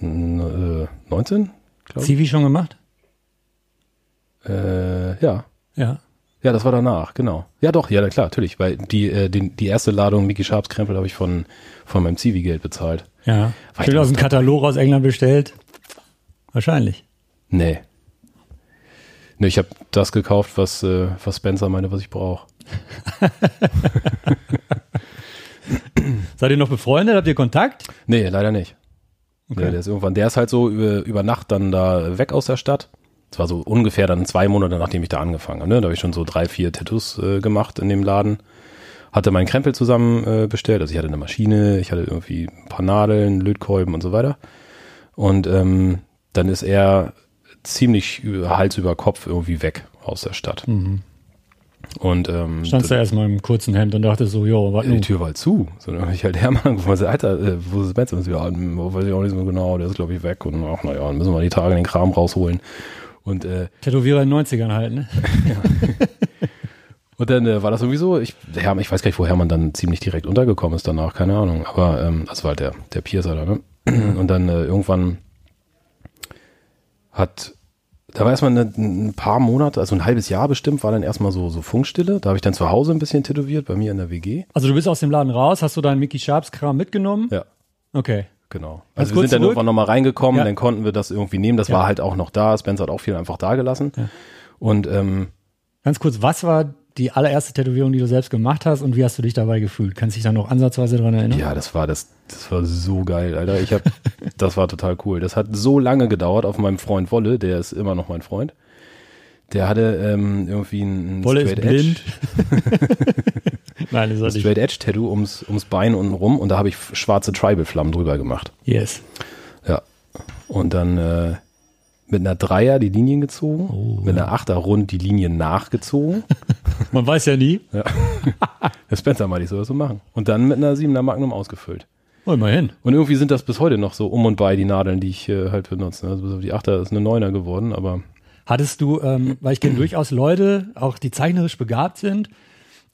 äh, 19? Glaub ich. Zivi schon gemacht? Äh, ja. Ja. Ja, das war danach, genau. Ja, doch, ja, klar, natürlich, weil die, äh, den, die erste Ladung Mickey Sharps Krempel habe ich von, von meinem Zivi-Geld bezahlt. Ja. War Schön aus dem Katalog aus England bestellt. Wahrscheinlich. Nee. Nee, ich habe das gekauft, was, äh, was Spencer meinte, was ich brauche. Seid ihr noch befreundet? Habt ihr Kontakt? Nee, leider nicht. Okay. Nee, der ist irgendwann, der ist halt so über, über Nacht dann da weg aus der Stadt. Das war so ungefähr dann zwei Monate, nachdem ich da angefangen habe. Ne? Da habe ich schon so drei, vier Tattoos äh, gemacht in dem Laden. Hatte meinen Krempel zusammen äh, bestellt. Also ich hatte eine Maschine, ich hatte irgendwie ein paar Nadeln, Lötkolben und so weiter. Und ähm, dann ist er ziemlich über, Hals über Kopf irgendwie weg aus der Stadt. Und ähm, Standst du erstmal im kurzen Hemd und dachte so, jo, ja, die? Tür war halt zu. So, dann hab ich halt Hermann gesagt, Alter, äh, wo ist Benz? Und so, ja, weiß ich auch nicht so genau, der ist glaube ich weg. Und ach naja, dann müssen wir die Tage den Kram rausholen. Und, äh, Tätowierer in den 90ern halt, ne? und dann äh, war das irgendwie so, ich, Hermann, ich weiß gar nicht, wo Hermann dann ziemlich direkt untergekommen ist danach, keine Ahnung. Aber ähm, das war halt der, der Piercer da, ne? Und dann äh, irgendwann hat, da war erstmal eine, ein paar Monate, also ein halbes Jahr bestimmt, war dann erstmal so, so Funkstille. Da habe ich dann zu Hause ein bisschen tätowiert, bei mir in der WG. Also du bist aus dem Laden raus, hast du deinen Mickey Sharps Kram mitgenommen? Ja. Okay. Genau. Ganz Also wir sind dann zurück. irgendwann nochmal reingekommen, Ja. dann konnten wir das irgendwie nehmen. Das Ja. war halt auch noch da. Spencer hat auch viel einfach da gelassen. Und ähm, Ganz kurz, was war die allererste Tätowierung, die du selbst gemacht hast und wie hast du dich dabei gefühlt? Kannst du dich da noch ansatzweise dran erinnern? ja, das war das, das war so geil, Alter. Ich hab, das war total cool. Das hat so lange gedauert auf meinem Freund Wolle, der ist immer noch mein Freund. Der hatte ähm, irgendwie ein, Wolle ist Straight blind. Edge, Nein, ist nicht. Straight Edge Tattoo ums, ums Bein unten rum und da habe ich schwarze Tribal Flammen drüber gemacht. Yes. Ja. Und dann äh, mit einer Dreier die Linien gezogen, Oh, mit einer Achter rund die Linien nachgezogen. Man weiß ja nie. Der Spencer meinte, ich soll das so machen. Und dann mit einer 7er Magnum ausgefüllt. Oh, immerhin. Und irgendwie sind das bis heute noch so um und bei die Nadeln, die ich äh, halt benutze. Also bis auf die 8er ist eine 9er geworden, aber Hattest du, ähm, weil ich kenne durchaus Leute, auch die zeichnerisch begabt sind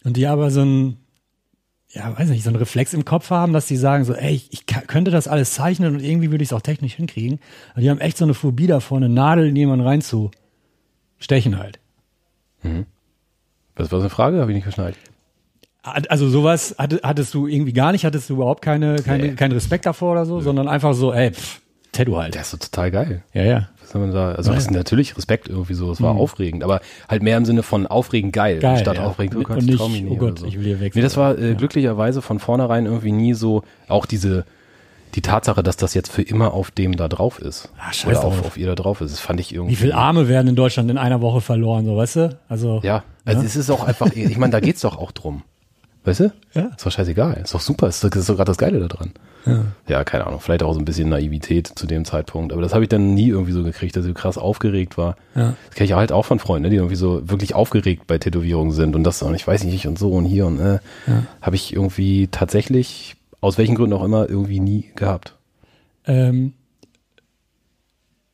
und die aber so ein, ja, weiß nicht, so einen Reflex im Kopf haben, dass die sagen so, ey, ich, ich könnte das alles zeichnen und irgendwie würde ich es auch technisch hinkriegen. Aber die haben echt so eine Phobie davor, eine Nadel in jemanden reinzustechen halt. was war so eine Frage? Habe ich nicht verschnallt. Also sowas hatte- hattest du irgendwie gar nicht, hattest du überhaupt keine, keine, Nee. keinen Respekt davor oder so, sondern einfach so, ey, pff, Tattoo halt. Der ist so total geil. Ja, ja. Was soll man da? Also Ja, das ja. ist natürlich Respekt irgendwie so, es war aufregend, aber halt mehr im Sinne von aufregend geil, Geil, statt ja. aufregend, oh Und Gott, nicht, ich oh Gott, so. ich will hier weg. Nee, das war äh, glücklicherweise von vornherein irgendwie nie so, auch diese, die Tatsache, dass das jetzt für immer auf dem da drauf ist. Ah, scheiß oder auf, auf ihr da drauf ist. Das fand ich irgendwie. Wie viele Arme werden in Deutschland in einer Woche verloren, so weißt du? Also Ja, also es ist auch einfach, ich meine, da geht's doch auch drum. Weißt du? Ja. Ist doch scheißegal. Ist doch super. Ist doch, ist doch gerade das Geile da dran. Ja. Ja, keine Ahnung. Vielleicht auch so ein bisschen Naivität zu dem Zeitpunkt. Aber das habe ich dann nie irgendwie so gekriegt, dass ich so krass aufgeregt war. Ja. Das kenne ich halt auch von Freunden, ne, die irgendwie so wirklich aufgeregt bei Tätowierungen sind und das und ich weiß nicht und so und hier und äh, habe ich irgendwie tatsächlich, aus welchen Gründen auch immer, irgendwie nie gehabt. Ähm,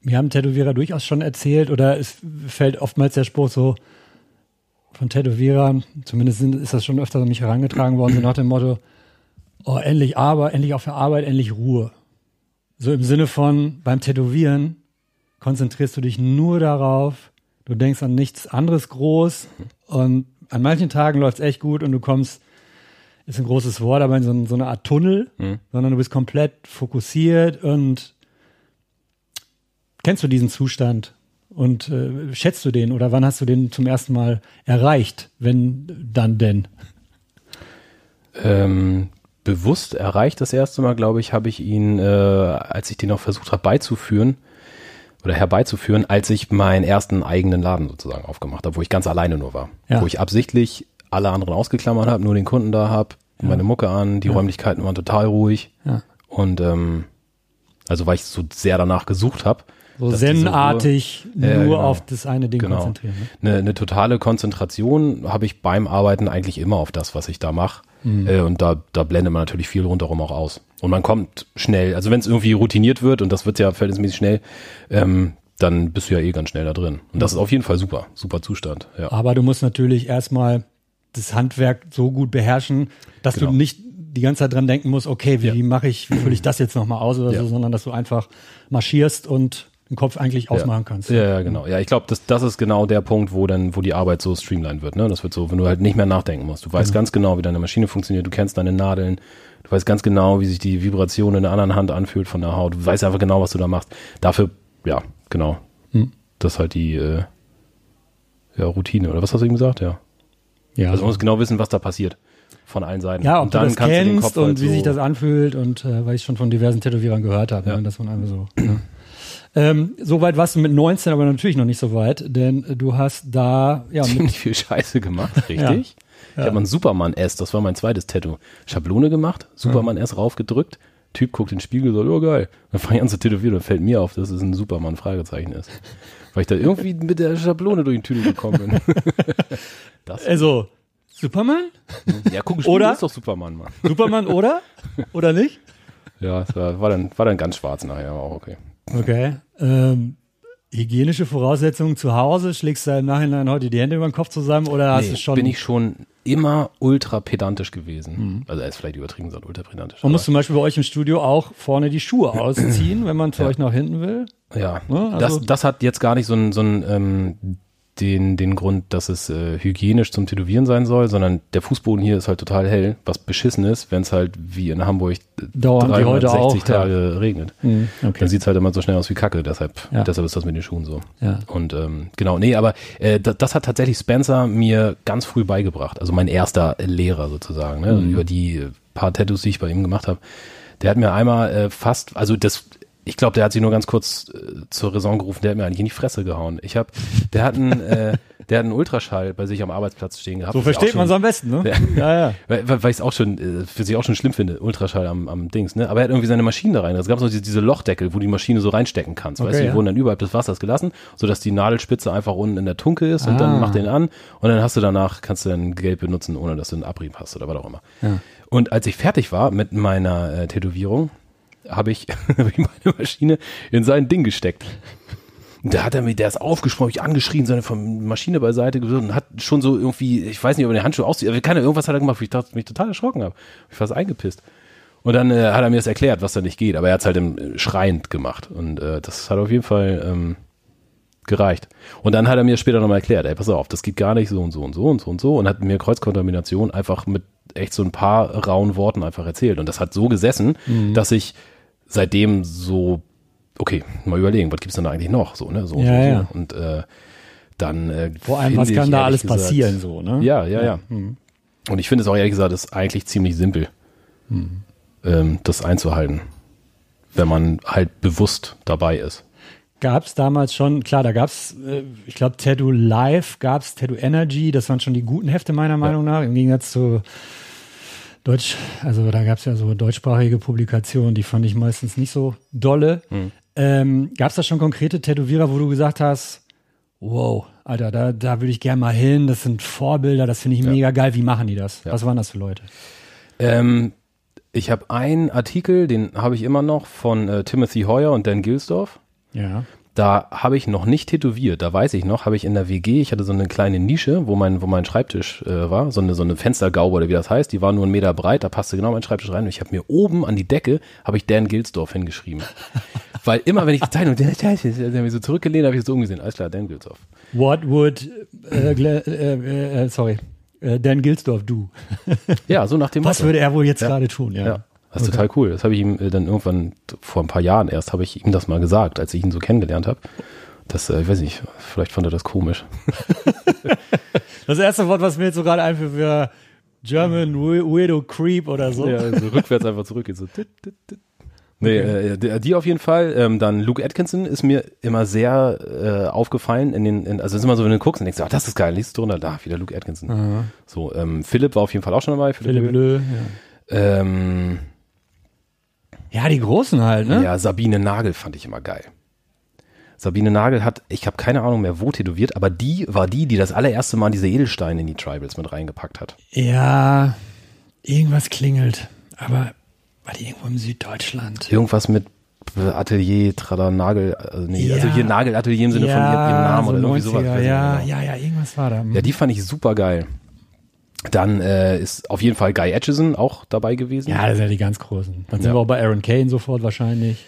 mir haben Tätowierer durchaus schon erzählt, oder es fällt oftmals der Spruch so von Tätowierern, zumindest ist das schon öfter an mich herangetragen worden, so nach dem Motto, oh, endlich Arbeit, endlich auf der Arbeit, endlich Ruhe. So im Sinne von, beim Tätowieren konzentrierst du dich nur darauf, du denkst an nichts anderes groß und an manchen Tagen läuft es echt gut und du kommst, ist ein großes Wort, aber in so, so eine Art Tunnel, sondern du bist komplett fokussiert und kennst du diesen Zustand und äh, schätzt du den oder wann hast du den zum ersten Mal erreicht, wenn dann denn? Ähm, bewusst erreicht das erste Mal, glaube ich, habe ich ihn, äh, als ich den noch versucht habe beizuführen oder herbeizuführen, als ich meinen ersten eigenen Laden sozusagen aufgemacht habe, wo ich ganz alleine nur war. Ja. Wo ich absichtlich alle anderen ausgeklammert habe, nur den Kunden da habe, meine Mucke an, die Räumlichkeiten waren total ruhig. Ja. Und ähm, also weil ich so sehr danach gesucht habe. So zen-artig nur Ja, genau. auf das eine Ding Genau. konzentrieren. Ne? Eine, eine totale Konzentration habe ich beim Arbeiten eigentlich immer auf das, was ich da mache. Mhm. Äh, und da, da blendet man natürlich viel rundherum auch aus. Und man kommt schnell, also wenn es irgendwie routiniert wird, und das wird ja verhältnismäßig schnell, ähm, dann bist du ja eh ganz schnell da drin. Und das ist auf jeden Fall super, super Zustand. Ja. Aber du musst natürlich erstmal das Handwerk so gut beherrschen, dass Genau. du nicht die ganze Zeit dran denken musst, okay, wie Ja. mache ich, wie fülle ich das jetzt nochmal aus oder Ja. so, sondern dass du einfach marschierst und den Kopf eigentlich ausmachen kannst. Ja, ja, genau. Ja, ich glaube, das, das ist genau der Punkt, wo dann, wo die Arbeit so streamlined wird. Ne? Das wird so, wenn du halt nicht mehr nachdenken musst. Du weißt ganz genau, wie deine Maschine funktioniert. Du kennst deine Nadeln. Du weißt ganz genau, wie sich die Vibration in der anderen Hand anfühlt von der Haut. Du weißt einfach genau, was du da machst. Dafür, ja, genau. Hm. Das ist halt die äh, ja, Routine. Oder was hast du ihm gesagt? Ja. Ja, Also du musst genau wissen, was da passiert. Von allen Seiten. ja ob und du das kannst du den kennst Kopf und halt wie so, sich das anfühlt und äh, weil ich schon von diversen Tätowierern gehört habe, Ja. ne, dass man einfach so. Ne. Ähm, so weit warst du mit 19, aber natürlich noch nicht so weit, denn äh, du hast da ja ziemlich viel Scheiße gemacht, richtig? Ich habe mal ein Superman S, das war mein zweites Tattoo. Schablone gemacht, Superman S raufgedrückt, Typ guckt in den Spiegel, so, oh geil. Dann fange ich an zu tätowieren und fällt mir auf, dass es ein Superman Fragezeichen ist. Weil ich da irgendwie mit der Schablone durch den Tüdel gekommen bin. das, also Superman, ja, guck, Spiegel oder? ist doch Superman, Mann. Superman oder oder nicht? Ja, es war, war, dann, war dann ganz schwarz nachher, aber auch okay. Okay. Ähm, hygienische Voraussetzungen zu Hause, schlägst du im Nachhinein heute die Hände über den Kopf zusammen oder hast Nee, du schon? bin ich schon immer ultra pedantisch gewesen. Also er ist vielleicht übertrieben gesagt, ultra pedantisch. man muss zum Beispiel bei euch im Studio auch vorne die Schuhe ausziehen, wenn man zu euch nach hinten will. Ja, Ne, also- das, das hat jetzt gar nicht so einen so einen, ähm, den, den Grund, dass es äh, hygienisch zum Tätowieren sein soll, sondern der Fußboden hier ist halt total hell, was beschissen ist, wenn es halt wie in Hamburg Dauernd wie heute 360 auch, ja. Tage regnet. Okay. Dann sieht es halt immer so schnell aus wie Kacke, deshalb, Ja. deshalb ist das mit den Schuhen so. Ja. Und ähm, genau, nee, aber äh, das, das hat tatsächlich Spencer mir ganz früh beigebracht. Also mein erster Lehrer sozusagen, ne? Mhm. über die paar Tattoos, die ich bei ihm gemacht habe. Der hat mir einmal äh, fast, also das, ich glaube, der hat sich nur ganz kurz äh, zur Raison gerufen, der hat mir eigentlich in die Fresse gehauen. Ich habe, der hat einen, äh, der hat einen Ultraschall bei sich am Arbeitsplatz stehen gehabt. so versteht man es am besten, ne? Ja. Ja, ja. weil, weil ich es auch schon, äh, für sich auch schon schlimm finde, Ultraschall am, am Dings, ne? Aber er hat irgendwie seine Maschine da rein. Es gab so diese, diese Lochdeckel, wo die Maschine so reinstecken kannst. weißt Okay, du, die ja. wurden dann überhalb des Wassers gelassen, sodass die Nadelspitze einfach unten in der Tunke ist und Ah. dann macht den an und dann hast du danach, kannst du dann Geld benutzen, ohne dass du einen Abrieb hast oder was auch immer. Und als ich fertig war mit meiner äh, Tätowierung, habe ich, hab ich meine Maschine in sein Ding gesteckt. Und Da hat er mir, der ist aufgesprungen, hab ich angeschrien, seine Maschine beiseite geworfen und hat schon so irgendwie, ich weiß nicht, ob er den Handschuh aussieht, aber keine, irgendwas hat er gemacht, wo ich dachte, mich total erschrocken habe. Ich fast eingepisst. Und dann äh, hat er mir das erklärt, was da nicht geht, aber er hat es halt im, äh, schreiend gemacht. Und äh, das hat auf jeden Fall ähm, gereicht. Und dann hat er mir später nochmal erklärt, ey, pass auf, das geht gar nicht so und so und so und so und so und hat mir Kreuzkontamination einfach mit echt so ein paar rauen Worten einfach erzählt. Und das hat so gesessen, dass ich seitdem so, okay, mal überlegen, was gibt's denn da eigentlich noch? So, ne? So, Ja, so, ja. so. Und äh, dann äh, Vor allem, was ich kann da alles gesagt- passieren, so, ne? Ja, ja, ja. Und ich finde es auch ehrlich gesagt, ist eigentlich ziemlich simpel, ähm, das einzuhalten, wenn man halt bewusst dabei ist. Gab es damals schon, klar, da gab es, äh, ich glaube, Tattoo Live, gab es Tattoo Energy, das waren schon die guten Hefte meiner Meinung nach, im Gegensatz zu Deutsch, also da gab es ja so deutschsprachige Publikationen, die fand ich meistens nicht so dolle. Hm. Ähm, gab es da schon konkrete Tätowierer, wo du gesagt hast, wow, Alter, da, da würde ich gerne mal hin, das sind Vorbilder, das finde ich mega geil, wie machen die das? Ja. Was waren das für Leute? Ähm, ich habe einen Artikel, den habe ich immer noch von äh, Timothy Hoyer und Dan Gilsdorf. Ja. Da habe ich noch nicht tätowiert. Da weiß ich noch, habe ich in der WG, ich hatte so eine kleine Nische, wo mein, wo mein Schreibtisch äh, war, so eine, so eine Fenstergaube oder wie das heißt. Die war nur einen Meter breit, da passte genau mein Schreibtisch rein. Und ich habe mir oben an die Decke, habe ich Dan Gilsdorf hingeschrieben. Weil immer, wenn ich die Zeitung, der, der mich so zurückgelehnt, habe ich so umgesehen. Alles klar, Dan Gilsdorf. What would, äh, Gle- äh, äh, sorry, äh, Dan Gilsdorf do? Ja, so nach dem Was Motto. würde er wohl jetzt Ja. gerade tun? Ja. Ja, das ist total cool. Das habe ich ihm äh, dann irgendwann vor ein paar Jahren erst, habe ich ihm das mal gesagt, als ich ihn so kennengelernt habe. Das, äh, ich weiß nicht, vielleicht fand er das komisch. Das erste Wort, was mir jetzt so gerade einfällt, wäre German We- Weirdo Creep oder so. Ja, also rückwärts einfach zurückgeht. So. Nee, äh, die, auf jeden Fall. Ähm, dann Luke Atkinson ist mir immer sehr äh, aufgefallen. In den, in, also es ist immer so, wenn du guckst und denkst, ah, das ist geil, liest du drunter, da wieder Luke Atkinson. So, ähm, Philipp war auf jeden Fall auch schon dabei. Philipp Blö. Ähm, Ja. Ja, die Großen halt, ne? Ja, Sabine Nagel fand ich immer geil. Sabine Nagel hat, ich habe keine Ahnung mehr, wo tätowiert, aber die war die, die das allererste Mal diese Edelsteine in die Tribals mit reingepackt hat. Ja, irgendwas klingelt. Aber war die irgendwo im Süddeutschland? Irgendwas mit Atelier, Trada, Nagel, also nee, Ja. also hier Nagelatelier im Sinne von ihrem, Namen so oder irgendwie sowas. 90er, weiß ich ja, genau. ja, ja, irgendwas war da. Ja, die fand ich super geil. Dann äh, ist auf jeden Fall Guy Atchison auch dabei gewesen. ja, das sind ja die ganz großen. Dann sind Ja. wir auch bei Aaron Kane sofort wahrscheinlich.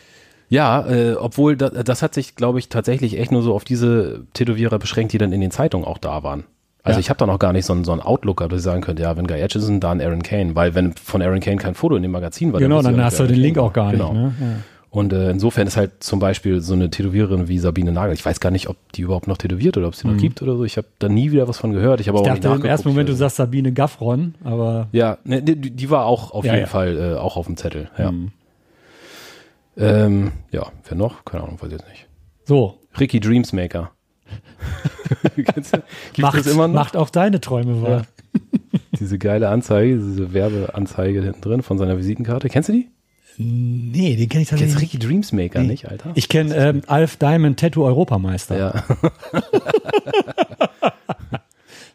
Ja, äh, obwohl das, das hat sich, glaube ich, tatsächlich echt nur so auf diese Tätowierer beschränkt, die dann in den Zeitungen auch da waren. Also Ja. ich habe da noch gar nicht so einen, so einen Outlooker, dass ich sagen könnte, ja, wenn Guy Atchison, dann Aaron Kane, weil wenn von Aaron Kane kein Foto in dem Magazin war, genau, dann ich hast du den Link auch gar war. nicht. Genau. Ne? Ja. Und äh, insofern ist halt zum Beispiel so eine Tätowiererin wie Sabine Nagel. Ich weiß gar nicht, ob die überhaupt noch tätowiert oder ob es die noch gibt oder so. Ich habe da nie wieder was von gehört. Ich habe Mhm. Auch nicht dachte im nachgeguckt. ersten Moment, du sagst Sabine Gaffron, aber Ja, ne, die, die war auch auf Ja, jeden ja. Fall äh, auch auf dem Zettel. Ja. Mhm. Ähm, ja, wer noch? Keine Ahnung, weiß ich jetzt nicht. so. Ricky Dreamsmaker. Macht, macht auch deine Träume wahr. Diese geile Anzeige, diese Werbeanzeige hinten drin von seiner Visitenkarte. Kennst du die? Nee, den kenne ich Kennst tatsächlich Ricky Dreamsmaker Nee. nicht, Alter? Ich kenne ähm, Alf Diamond Tattoo Europameister. ja.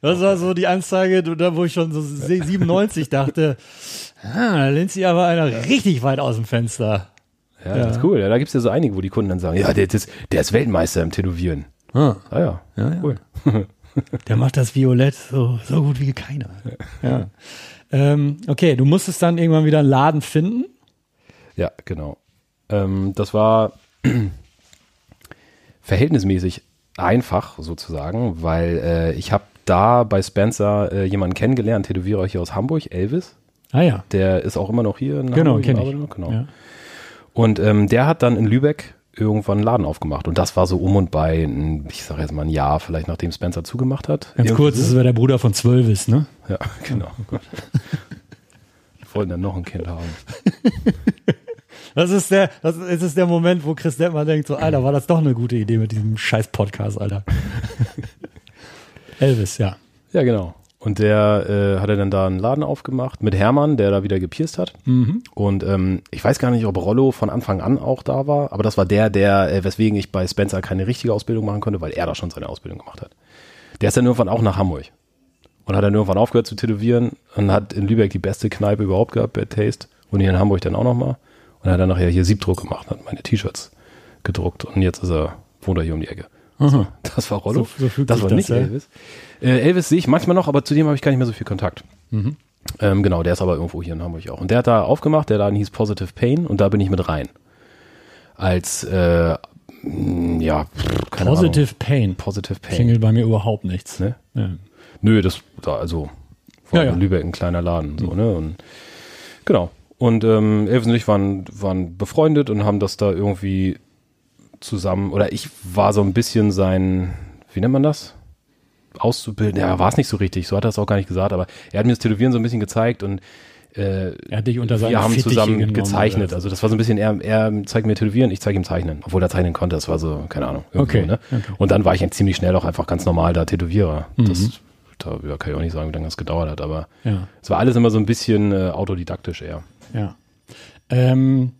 Das war so die Anzeige, wo ich schon so 97 dachte, ah, da lehnt sich aber einer richtig weit aus dem Fenster. ja, das ist cool. Ja, da gibt's ja so einige, wo die Kunden dann sagen, ja, der, das, der ist Weltmeister im Tätowieren. Ah, Ah ja, ja, ja. cool. Der macht das Violett so, so gut wie keiner. Ja. Ähm, okay, du musstest dann irgendwann wieder einen Laden finden. Ja, genau. Ähm, das war verhältnismäßig einfach sozusagen, weil äh, ich habe da bei Spencer äh, jemanden kennengelernt, Tätowierer hier aus Hamburg, Elvis. Ah ja, Der ist auch immer noch hier in genau, kenne und ich. Genau. Ja. Und ähm, der hat dann in Lübeck irgendwann einen Laden aufgemacht. Und das war so um und bei, ich sage jetzt mal ein Jahr, vielleicht nachdem Spencer zugemacht hat. Ganz Irgendwie kurz, das wer der Bruder von Zwölvis, ne? Ja, genau. Ich wollte dann noch ein Kind haben. Das ist der, das ist, der Moment, wo Chris Detmer denkt, so, Alter, war das doch eine gute Idee mit diesem scheiß Podcast, Alter. Elvis, ja. Ja, genau. Und der äh, hatte dann da einen Laden aufgemacht mit Hermann, der da wieder gepierst hat. Mhm. Und ähm, ich weiß gar nicht, ob Rollo von Anfang an auch da war, aber das war der, der, äh, weswegen ich bei Spencer keine richtige Ausbildung machen konnte, weil er da schon seine Ausbildung gemacht hat. Der ist dann irgendwann auch nach Hamburg und hat dann irgendwann aufgehört zu tätowieren und hat in Lübeck die beste Kneipe überhaupt gehabt, Bad Taste. Und hier in Hamburg dann auch nochmal. Und hat dann nachher hier Siebdruck gemacht, hat meine T-Shirts gedruckt und jetzt ist er, wohnt er hier um die Ecke. Aha. Das war Rollo. So- so das war das, nicht ja. Elvis. Äh, Elvis sehe ich manchmal noch, aber zu dem habe ich gar nicht mehr so viel Kontakt. Mhm. Ähm, genau, der ist aber irgendwo hier in Hamburg auch. Und der hat da aufgemacht, der Laden hieß Positive Pain und da bin ich mit rein. Als, äh, ja, keine Positive Ahnung. Pain. Positive Pain. Klingelt bei mir überhaupt nichts. Ne? Ja. Nö, das da, also war Ja, ja. in Lübeck ein kleiner Laden, so, ne? Und genau. Und ähm, Elvis und ich waren, waren befreundet und haben das da irgendwie zusammen, oder ich war so ein bisschen sein, wie nennt man das? Auszubilden, ja, war es nicht so richtig, so hat er es auch gar nicht gesagt, aber er hat mir das Tätowieren so ein bisschen gezeigt und äh, Er hat dich unter wir haben Fittiche zusammen genommen gezeichnet. Also das war so ein bisschen, er, er zeigt mir Tätowieren, ich zeige ihm Zeichnen. Obwohl er zeichnen konnte, das war so, keine Ahnung. irgendwie Okay, So, ne? okay. Und dann war ich eigentlich ziemlich schnell auch einfach ganz normal da Tätowierer. Mhm. Das, da kann ich auch nicht sagen, wie lange das gedauert hat, aber Ja, es war alles immer so ein bisschen äh, autodidaktisch eher. Ja. Ähm,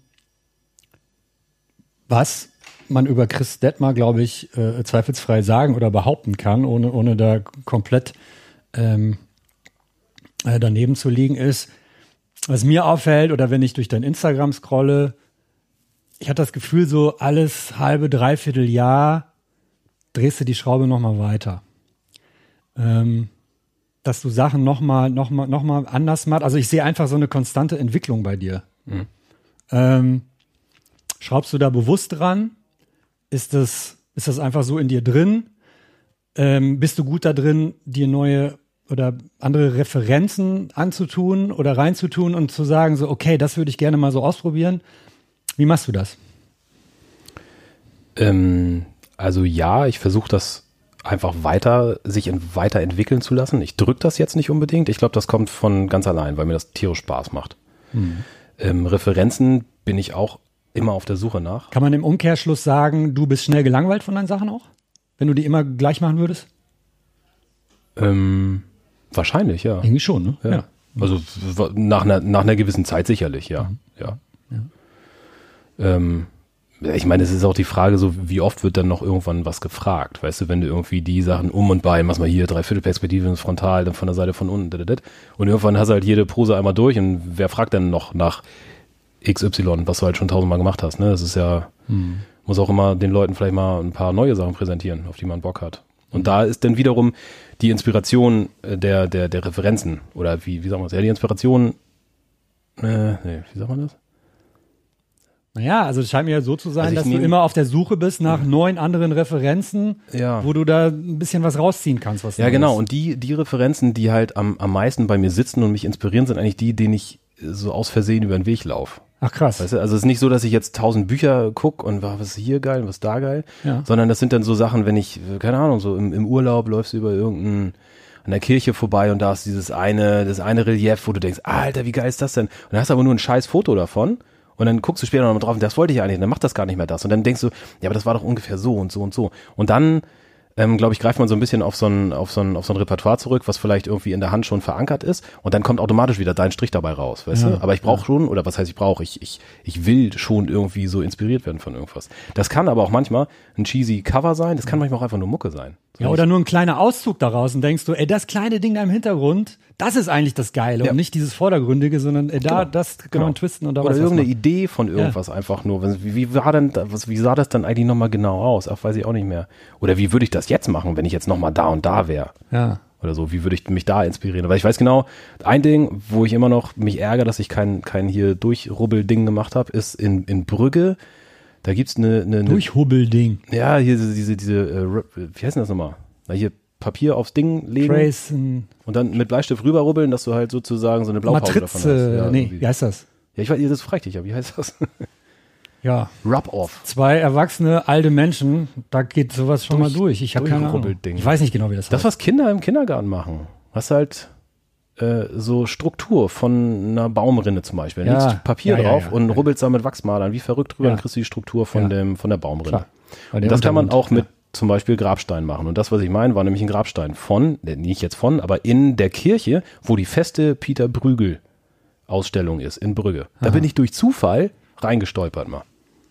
was man über Chris Detmar, glaube ich, äh, zweifelsfrei sagen oder behaupten kann, ohne, ohne da komplett ähm, äh, daneben zu liegen, ist, was mir auffällt oder wenn ich durch dein Instagram scrolle, ich hatte das Gefühl, so alles halbe, dreiviertel Jahr drehst du die Schraube nochmal weiter. Ähm, dass du Sachen nochmal noch mal, noch mal anders machst. Also ich sehe einfach so eine konstante Entwicklung bei dir. Ähm, schraubst du da bewusst dran? Ist das, ist das einfach so in dir drin? Ähm, bist du gut da drin, dir neue oder andere Referenzen anzutun oder reinzutun und zu sagen, so, okay, das würde ich gerne mal so ausprobieren? Wie machst du das? Ähm, also ja, ich versuche das einfach weiter, sich in, weiterentwickeln zu lassen. Ich drücke das jetzt nicht unbedingt. Ich glaube, das kommt von ganz allein, weil mir das tierisch Spaß macht. Ähm, Referenzen bin ich auch immer auf der Suche nach. Kann man im Umkehrschluss sagen, du bist schnell gelangweilt von deinen Sachen auch? Wenn du die immer gleich machen würdest? Ähm, wahrscheinlich, ja. Irgendwie schon, ne? Ja. Also w- nach einer, nach einer gewissen Zeit sicherlich, ja. Ja. Ähm, ja, ich meine, es ist auch die Frage, so wie oft wird dann noch irgendwann was gefragt, weißt du, wenn du irgendwie die Sachen um und bei, machst mal hier Dreiviertelperspektive frontal, dann von der Seite von unten, dit. und irgendwann hast du halt jede Pose einmal durch und wer fragt dann noch nach XY, was du halt schon tausendmal gemacht hast. Ne? Das ist ja, Hm. muss auch immer den Leuten vielleicht mal ein paar neue Sachen präsentieren, auf die man Bock hat. Und da ist dann wiederum die Inspiration äh, der, der, der Referenzen oder wie, wie sagen wir das? Ja, die Inspiration, äh, nee, wie sagt man das? Naja, also es scheint mir ja so zu sein, Also dass du immer auf der Suche bist nach neuen anderen Referenzen, Ja. wo du da ein bisschen was rausziehen kannst. Was Ja, genau. Und die, die Referenzen, die halt am, am meisten bei mir sitzen und mich inspirieren, sind eigentlich die, denen ich so aus Versehen über den Weg laufe. Ach krass. Weißt du, also es ist nicht so, dass ich jetzt tausend Bücher guck und wa- was ist hier geil, was ist da geil, Ja. sondern das sind dann so Sachen, wenn ich, äh, keine Ahnung, so im, im Urlaub läufst du über irgendein an der Kirche vorbei und da ist dieses eine, das eine Relief, wo du denkst, Alter, wie geil ist das denn? Und dann hast du aber nur ein scheiß Foto davon und dann guckst du später nochmal drauf und das wollte ich eigentlich, und dann macht das gar nicht mehr das. Und dann denkst du, ja, aber das war doch ungefähr so und so und so. Und dann ähm, glaube ich, greift man so ein bisschen auf so ein, auf so ein, auf so ein Repertoire zurück, was vielleicht irgendwie in der Hand schon verankert ist und dann kommt automatisch wieder dein Strich dabei raus, weißt Ja, du? Aber ich brauche schon, oder was heißt ich brauche, ich, ich, ich will schon irgendwie so inspiriert werden von irgendwas. Das kann aber auch manchmal ein cheesy Cover sein, das kann manchmal auch einfach nur Mucke sein. Ja, oder nur ein kleiner Auszug daraus und denkst du, ey, das kleine Ding da im Hintergrund, das ist eigentlich das Geile Ja. und nicht dieses Vordergründige, sondern ey, da, Genau. das kann Genau. man twisten und da oder was irgendeine. Idee von irgendwas einfach nur. Wie, wie war denn, wie sah das dann eigentlich nochmal genau aus? Ach, weiß ich auch nicht mehr. Oder wie würde ich das jetzt machen, wenn ich jetzt nochmal da und da wäre? Ja. oder so. Wie würde ich mich da inspirieren? Weil ich weiß genau, ein Ding, wo ich immer noch mich ärgere, dass ich kein, kein hier Durchrubbel-Ding gemacht habe, ist in, in Brügge. Da gibt's eine, eine, eine Durchhubbelding. ja, hier diese, diese, diese äh, wie heißt denn das nochmal? Na, hier Papier aufs Ding legen Trace, ein und dann mit Bleistift rüberrubbeln, dass du halt sozusagen so eine Blaupause davon hast. Matrize, Ja, nee, irgendwie. wie heißt das? ja, ich weiß, das frag ich dich ja, wie heißt das? Ja, Rub-off. zwei erwachsene alte Menschen, da geht sowas schon mal durch. Ich habe keine Ahnung. Ich weiß nicht genau, wie das, Das, heißt. was Kinder im Kindergarten machen. Was halt äh, so Struktur von einer Baumrinne zum Beispiel. Dann Ja. legst du Papier Ja, drauf ja. und rubbelst da mit Wachsmalern wie verrückt drüber, dann kriegst du die Struktur von, dem, von der Baumrinne. Und das kann man auch mit zum Beispiel Grabstein machen. Und das, was ich meine, war nämlich ein Grabstein von, äh, nicht jetzt von, aber in der Kirche, wo die feste Peter Brügel Ausstellung ist, in Brügge. Da bin ich durch Zufall reingestolpert mal.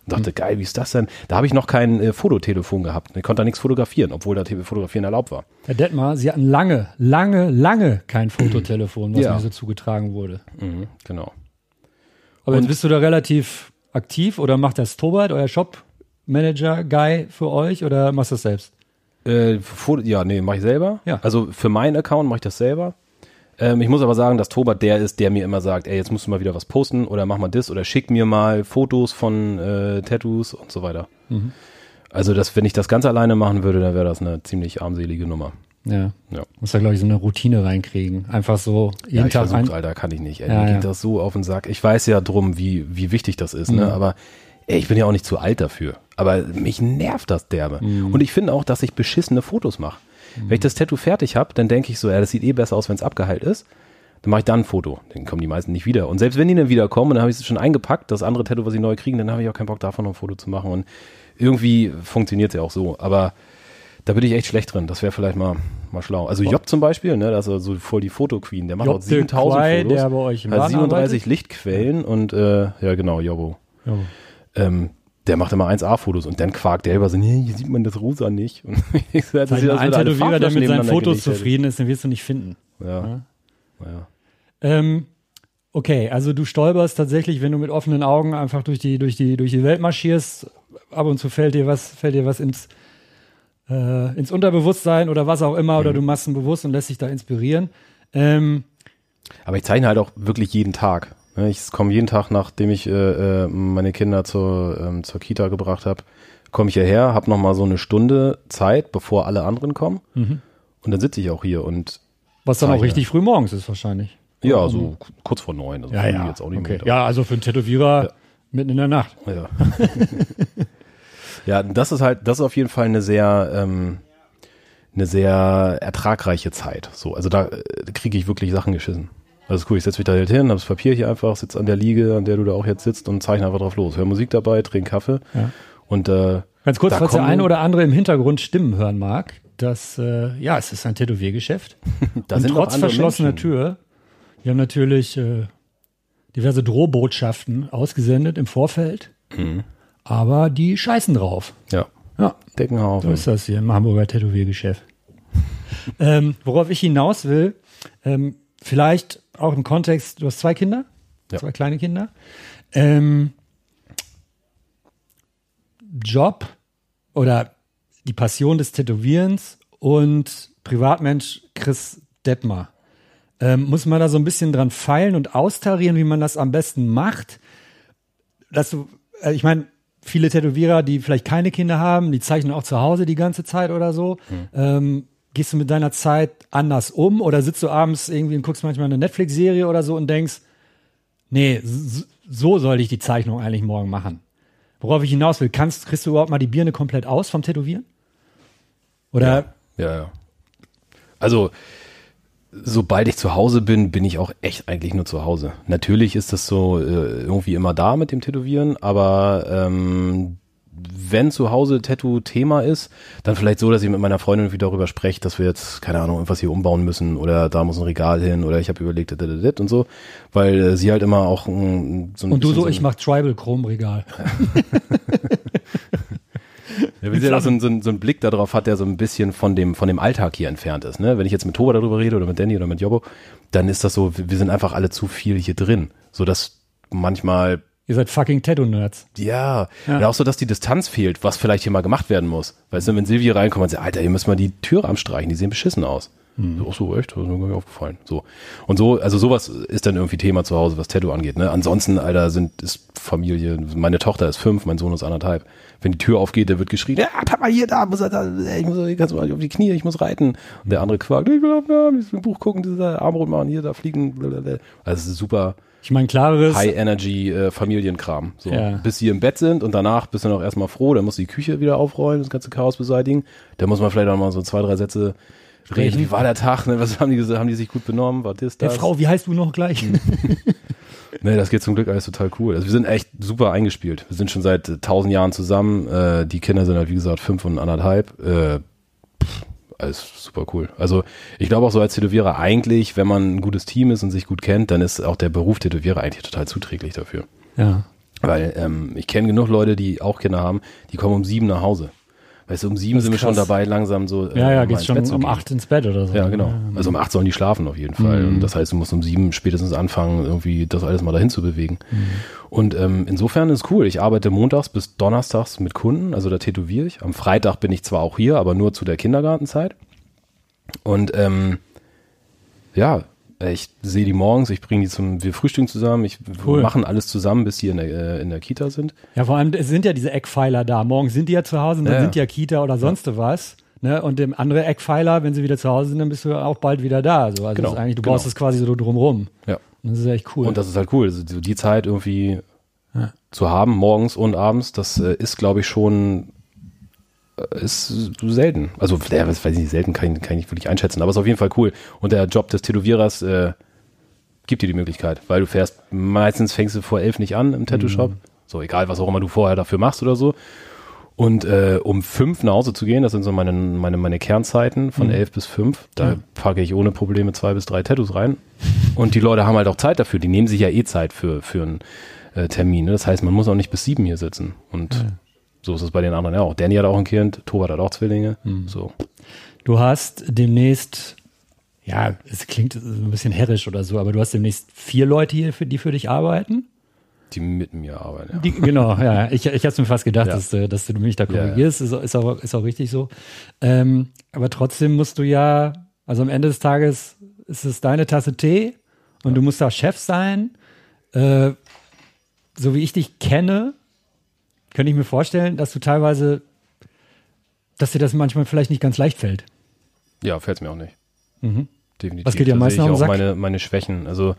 Und dachte, geil, wie ist das denn? Da habe ich noch kein äh, Fototelefon gehabt. Ich konnte da nichts fotografieren, obwohl da Fotografieren erlaubt war. Herr Detmar, Sie hatten lange, lange, lange kein Fototelefon, was Ja. mir so zugetragen wurde. Mhm, genau. Aber jetzt bist du da relativ aktiv oder macht das Tobert, euer Shop-Manager-Guy für euch oder machst du das selbst? Äh, ja, nee, mache ich selber. Ja. Also für meinen Account mache ich das selber. Ähm, ich muss aber sagen, dass Tobert der ist, der mir immer sagt, ey, jetzt musst du mal wieder was posten oder mach mal das oder schick mir mal Fotos von äh, Tattoos und so weiter. Mhm. Also das, wenn ich das ganz alleine machen würde, dann wäre das eine ziemlich armselige Nummer. Ja. Ja. Muss da, glaube ich, so eine Routine reinkriegen. Einfach so jeden Ja, ich Tag versuch's, rein. Alter, kann ich nicht. Ey. Ja, mir ja. geht das so auf den Sack. Ich weiß ja drum, wie, wie wichtig das ist, ne? Aber ey, ich bin ja auch nicht zu alt dafür. Aber mich nervt das derbe. Mhm. Und ich finde auch, dass ich beschissene Fotos mache. Wenn ich das Tattoo fertig habe, dann denke ich so, ja, das sieht eh besser aus, wenn es abgeheilt ist. Dann mache ich dann ein Foto. Dann kommen die meisten nicht wieder. Und selbst wenn die dann wiederkommen, dann habe ich es schon eingepackt, das andere Tattoo, was ich neu kriegen, dann habe ich auch keinen Bock davon noch ein Foto zu machen. Und irgendwie funktioniert es ja auch so. Aber da bin ich echt schlecht drin. Das wäre vielleicht mal, mal schlau. Also Job zum Beispiel, ne, das ist so voll die Fotoqueen. Der macht Job auch 7000 de Quay, Fotos. der bei euch im hat Laden 37 Lichtquellen und äh, ja genau, Jobbo. Ja. Ähm, der macht immer 1A-Fotos und dann quakt der über so, nee, hier sieht man das rosa nicht. Und ich das Sag mal, aus, ein Tätowierer, der mit seinen Fotos zufrieden ist, den wirst du nicht finden. Ja. ja. Ähm, okay, also du stolperst tatsächlich, wenn du mit offenen Augen einfach durch die, durch die, durch die Welt marschierst. Ab und zu fällt dir was, fällt dir was ins, äh, ins Unterbewusstsein oder was auch immer, Mhm. oder du machst ihn bewusst und lässt dich da inspirieren. Ähm, Aber ich zeichne halt auch wirklich jeden Tag. Ne, Ich komme jeden Tag, nachdem ich äh, äh, meine Kinder zur, ähm, zur Kita gebracht habe, komme ich hierher, habe noch mal so eine Stunde Zeit, bevor alle anderen kommen. Mhm. Und dann sitze ich auch hier und was dann auch Zeichne. richtig früh morgens ist wahrscheinlich. ja, so k- kurz vor neun. Also Ja, ja. jetzt auch nicht okay. ja, also für einen Tätowierer mitten in der Nacht. Ja. ja, das ist halt, das ist auf jeden Fall eine sehr, ähm, eine sehr ertragreiche Zeit. So, also da äh, kriege ich wirklich Sachen geschissen. Das ist cool. Ich setze mich da halt hin, habe das Papier hier einfach, sitze an der Liege, an der du da auch jetzt sitzt und zeichne einfach drauf los. Hör Musik dabei, trinke Kaffee Ja. und äh, Ganz kurz, falls der eine oder andere im Hintergrund Stimmen hören mag, dass, äh, ja, es ist ein Tätowiergeschäft. da und trotz verschlossener Menschen. Tür, wir haben natürlich äh, diverse Drohbotschaften ausgesendet im Vorfeld, Mhm. aber die scheißen drauf. Ja, Ja, so Deckenhaufen. ist das hier im Hamburger Tätowiergeschäft. ähm, worauf ich hinaus will, ähm, vielleicht auch im Kontext, du hast zwei Kinder, Ja. zwei kleine Kinder. Ähm, Job oder die Passion des Tätowierens und Privatmensch Chris Detmer. Ähm, muss man da so ein bisschen dran feilen und austarieren, wie man das am besten macht? Dass du, äh, ich meine, viele Tätowierer, die vielleicht keine Kinder haben, die zeichnen auch zu Hause die ganze Zeit oder so. Ähm, gehst du mit deiner Zeit anders um oder sitzt du abends irgendwie und guckst manchmal eine Netflix-Serie oder so und denkst, nee, so soll ich die Zeichnung eigentlich morgen machen? Worauf ich hinaus will, kannst, kriegst du überhaupt mal die Birne komplett aus vom Tätowieren? Oder Ja, ja. Also, sobald ich zu Hause bin, bin ich auch echt eigentlich nur zu Hause. Natürlich ist das so äh, irgendwie immer da mit dem Tätowieren, aber ähm, wenn zu Hause Tattoo Thema ist, dann vielleicht so, dass ich mit meiner Freundin irgendwie darüber spreche, dass wir jetzt, keine Ahnung, irgendwas hier umbauen müssen oder da muss ein Regal hin oder ich habe überlegt, und so, weil äh, sie halt immer auch mm, so ein und du so, ein- ich mach Tribal Chromregal. Ja, wie sie da so, ein- so, ein- so einen Blick darauf hat, der so ein bisschen von dem, von dem Alltag hier entfernt ist. Ne? Wenn ich jetzt mit Toba darüber rede oder mit Danny oder mit Jobbo, dann ist das so, wir wir sind einfach alle zu viel hier drin. So dass manchmal, Ihr seid fucking Tattoo-Nerds. ja, Ja. und auch so, dass die Distanz fehlt, was vielleicht hier mal gemacht werden muss. Weißt du, wenn Silvia reinkommt und sagt, Alter, hier müssen wir die Türe anstreichen, die sehen beschissen aus. So, Ach so, echt? Das ist mir gar nicht aufgefallen. So. Und so, also sowas ist dann irgendwie Thema zu Hause, was Tattoo angeht. Ne? Ansonsten, Alter, sind, ist Familie, meine Tochter ist fünf, mein Sohn ist anderthalb. Wenn die Tür aufgeht, der wird geschrien, ja, Papa, hier, da, muss er, da, ich muss, ich mal auf die Knie, ich muss reiten. Und der andere quakt, ich will auf ich will ein Buch gucken, dieser Armbrot machen, hier, da fliegen, blablabla. Also es ist super Ich meine, klareres. High Energy äh, Familienkram. So. Ja. Bis sie im Bett sind und danach bist du noch erstmal froh, dann musst du die Küche wieder aufräumen, das ganze Chaos beseitigen. Da muss man vielleicht auch mal so zwei, drei Sätze reden. Wie war der Tag? Ne? Was haben die gesagt? Haben die sich gut benommen? War das, Hey, das? Frau, wie heißt du noch gleich? Nee, das geht zum Glück alles total cool. Also wir sind echt super eingespielt. Wir sind schon seit äh, tausend Jahren zusammen. Äh, die Kinder sind halt, wie gesagt, fünf und anderthalb. Äh, alles super cool. Also ich glaube auch so als Tätowierer eigentlich, wenn man ein gutes Team ist und sich gut kennt, dann ist auch der Beruf Tätowierer eigentlich total zuträglich dafür. ja. Weil ähm, ich kenne genug Leute, die auch Kinder haben, die kommen um sieben nach Hause. Weißt du, um sieben sind wir schon dabei, langsam so. äh, Ja, ja, mal geht's schon um acht ins Bett oder so. Ja, genau. Also um acht sollen die schlafen auf jeden Fall. Mhm. Und das heißt, du musst um sieben spätestens anfangen, irgendwie das alles mal dahin zu bewegen. Mhm. Und ähm, insofern ist cool. Ich arbeite montags bis donnerstags mit Kunden, also da tätowiere ich. Am Freitag bin ich zwar auch hier, aber nur zu der Kindergartenzeit. Und ähm, ja, ich sehe die morgens, ich bringe die zum, wir frühstücken zusammen, ich Cool. wir machen alles zusammen, bis die in der, äh, in der Kita sind. Ja, vor allem, es sind ja diese Eckpfeiler da. Morgen sind die ja zu Hause und dann Ja, sind die ja. ja Kita oder sonst was. Ne? Und dem andere Eckpfeiler, wenn sie wieder zu Hause sind, dann bist du auch bald wieder da. Also, also Genau, eigentlich, du genau. baust es quasi so drumrum. Ja. Und das ist echt cool. Und das ist halt cool. Also so die Zeit irgendwie Ja. zu haben, morgens und abends, das äh, ist, glaube ich, schon äh, ist selten. Also, ja, das weiß ich nicht, selten kann ich, kann ich nicht wirklich einschätzen, aber ist auf jeden Fall cool. Und der Job des Tätowierers äh, gibt dir die Möglichkeit, weil du fährst, meistens fängst du vor elf nicht an im Tattoo-Shop. So, egal, was auch immer du vorher dafür machst oder so. Und äh, um fünf nach Hause zu gehen, das sind so meine, meine, meine Kernzeiten von elf bis fünf, da Ja. packe ich ohne Probleme zwei bis drei Tattoos rein. Und die Leute haben halt auch Zeit dafür, die nehmen sich ja eh Zeit für, für einen äh, Termin. Ne? Das heißt, man muss auch nicht bis sieben hier sitzen. Und so ist es bei den anderen ja auch. Danny hat auch ein Kind, Tobat hat auch Zwillinge. So. Du hast demnächst, ja, es klingt ein bisschen herrisch oder so, aber du hast demnächst vier Leute hier, für, die für dich arbeiten. Die mit mir arbeiten. Ja. Die, genau, ja. Ich, ich hatte mir fast gedacht, Ja. dass, du- dass du mich da Ja, ja. korrigierst. Ist, ist, auch, ist auch richtig so. Ähm, aber trotzdem musst du ja, also am Ende des Tages ist es deine Tasse Tee und du musst da Chef sein. Äh, so wie ich dich kenne, könnte ich mir vorstellen, dass du teilweise, dass dir das manchmal vielleicht nicht ganz leicht fällt. Ja, fällt mir auch nicht. Mhm. Definitiv. Was geht dir am meisten auch meine, meine Schwächen. Also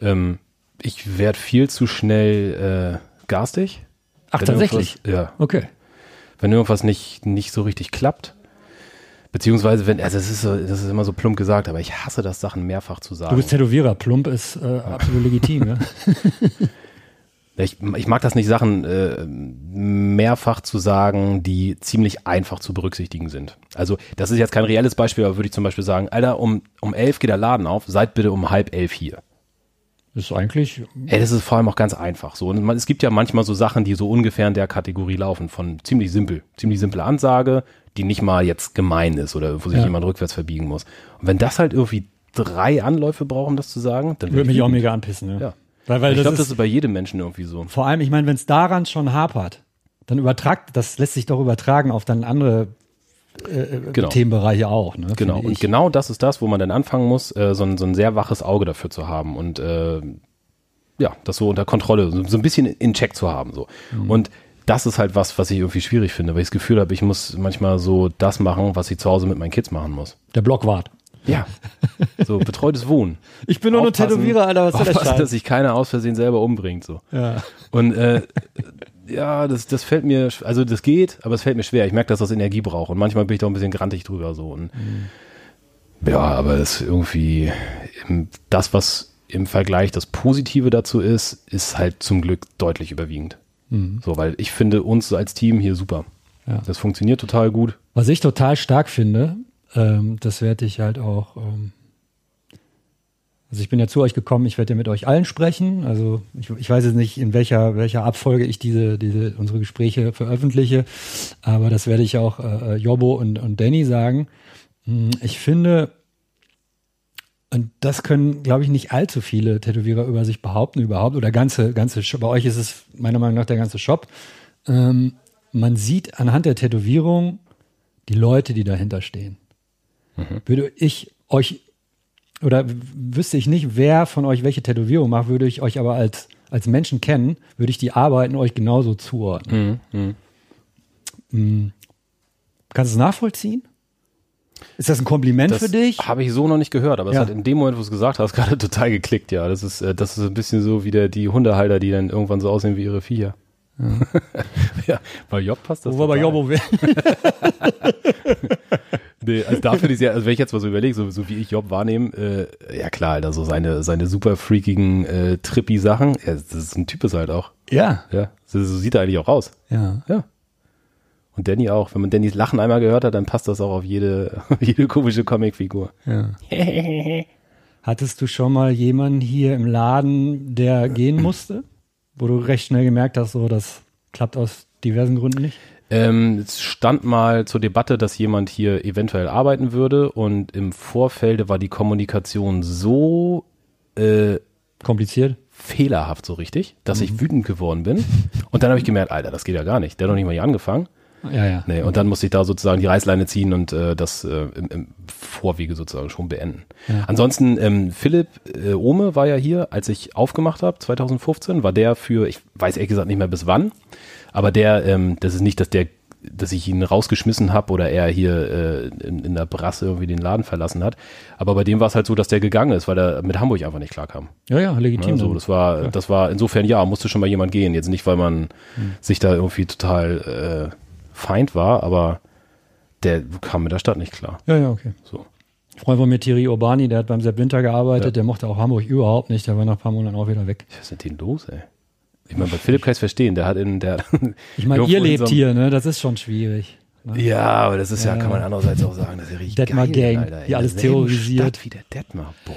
ähm, ich werde viel zu schnell äh, garstig. Ach, tatsächlich? Ja. Okay. Wenn irgendwas nicht, nicht so richtig klappt. Beziehungsweise, wenn, also das ist, das ist immer so plump gesagt, aber ich hasse das, Sachen mehrfach zu sagen. Du bist Tätowierer. Plump ist äh, absolut legitim. Ja? Ich, ich mag das nicht, Sachen äh, mehrfach zu sagen, die ziemlich einfach zu berücksichtigen sind. Also das ist jetzt kein reelles Beispiel, aber würde ich zum Beispiel sagen, Alter, um, um elf geht der Laden auf, seid bitte um halb elf hier. Ist eigentlich, Ey, das ist vor allem auch ganz einfach so. Und man, es gibt ja manchmal so Sachen, die so ungefähr in der Kategorie laufen, von ziemlich simpel, ziemlich simple Ansage, die nicht mal jetzt gemein ist oder wo sich Ja. jemand rückwärts verbiegen muss. Und wenn das halt irgendwie drei Anläufe braucht, um das zu sagen, dann würde ich mich auch mega anpissen. Ja. Ja. Weil, weil ich glaube, das ist bei jedem Menschen irgendwie so. vor allem, ich meine, wenn es daran schon hapert, dann übertragt, das lässt sich doch übertragen auf dann andere äh, Genau. Themenbereiche auch. Ne, Genau, und genau das ist das, wo man dann anfangen muss, äh, so, ein, so ein sehr waches Auge dafür zu haben und äh, ja, das so unter Kontrolle, so, so ein bisschen in Check zu haben. so. Mhm. Und das ist halt was, was ich irgendwie schwierig finde, weil ich das Gefühl habe, ich muss manchmal so das machen, was ich zu Hause mit meinen Kids machen muss. Der Blockwart. Ja. So betreutes Wohnen. Ich bin nur ein Tätowierer, Alter, was soll der aufpassen, Scheiß? dass sich keiner aus Versehen selber umbringt. So. Ja. Und äh, ja, das, das fällt mir, also das geht, aber es fällt mir schwer. Ich merke, dass das Energie braucht. Und manchmal bin ich da ein bisschen grantig drüber. so. Und, Ja, aber es ist irgendwie das, was im Vergleich das Positive dazu ist, ist halt zum Glück deutlich überwiegend. So, weil ich finde uns als Team hier super. Ja. Das funktioniert total gut. Was ich total stark finde, ähm, das werde ich halt auch. Ähm, also ich bin ja zu euch gekommen, ich werde ja mit euch allen sprechen. Also ich, ich weiß jetzt nicht, in welcher, welcher Abfolge ich diese, diese unsere Gespräche veröffentliche, aber das werde ich auch äh, Jobbo und, und Danny sagen. Hm, Ich finde, und das können, glaube ich, nicht allzu viele Tätowierer über sich behaupten überhaupt. Oder ganze, ganze. Bei euch ist es meiner Meinung nach der ganze Shop. Ähm, man sieht anhand der Tätowierung die Leute, die dahinter stehen. Würde ich euch oder wüsste ich nicht, wer von euch welche Tätowierung macht, würde ich euch aber als, als Menschen kennen, würde ich die Arbeiten euch genauso zuordnen. Mm. Kannst du es nachvollziehen? Ist das ein Kompliment Das für dich? habe ich so noch nicht gehört, aber Ja. es hat in dem Moment, wo du es gesagt hast, gerade total geklickt, ja. Das ist, äh, das ist ein bisschen so wie der, die Hundehalter, die dann irgendwann so aussehen wie ihre Viecher. Ja, bei Job passt das. Wo wir bei. Jobbo. Nee, also da finde ich ja, also wenn ich jetzt mal so überlege, so, so wie ich Job wahrnehme, äh, ja klar, Alter, so seine, seine super freakigen, äh, trippy Sachen, ja, das ist ein Typ ist halt auch. Ja. Ja, so, so sieht er eigentlich auch aus. Ja. Ja. Und Danny auch. Wenn man Dannys Lachen einmal gehört hat, dann passt das auch auf jede, jede komische Comicfigur. ja. Hattest du schon mal jemanden hier im Laden, der gehen musste? Wo du recht schnell gemerkt hast, so, das klappt aus diversen Gründen nicht? Ähm, es stand mal zur Debatte, dass jemand hier eventuell arbeiten würde und im Vorfeld war die Kommunikation so äh, Kompliziert? fehlerhaft so richtig, dass ich wütend geworden bin. Und dann habe ich gemerkt, Alter, das geht ja gar nicht. Der hat noch nicht mal hier angefangen. Ja, ja. Nee, und dann musste ich da sozusagen die Reißleine ziehen und äh, das äh, im, im Vorwege sozusagen schon beenden. Ja. Ansonsten, ähm, Philipp äh, Ohme war ja hier, als ich aufgemacht habe, 2015, war der für, ich weiß ehrlich gesagt nicht mehr bis wann, aber der, ähm, das ist nicht, dass der, dass ich ihn rausgeschmissen habe oder er hier äh, in, in der Brasse irgendwie den Laden verlassen hat. Aber bei dem war es halt so, dass der gegangen ist, weil er mit Hamburg einfach nicht klarkam. Ja, ja, legitim. Ne, so, das war, das war insofern ja, musste schon mal jemand gehen. Jetzt nicht, weil man sich da irgendwie total äh, Feind war, aber der kam mit der Stadt nicht klar. ja, ja, okay. So. Freund von mir, Thierry Urbani, der hat beim Sepp Winter gearbeitet, Ja. der mochte auch Hamburg überhaupt nicht, der war nach ein paar Monaten auch wieder weg. Was ist denn denn los, ey? Ich meine, bei Philipp kann ich verstehen, der hat in der. Ich meine, ihr lebt so hier, ne? Das ist schon schwierig. Ne? Ja, aber das ist ja, Ja. kann man andererseits auch sagen, das ist ja richtig Detmar geil, Gang, Alter. die alles terrorisiert. Stadt wie der Detmar. Boah.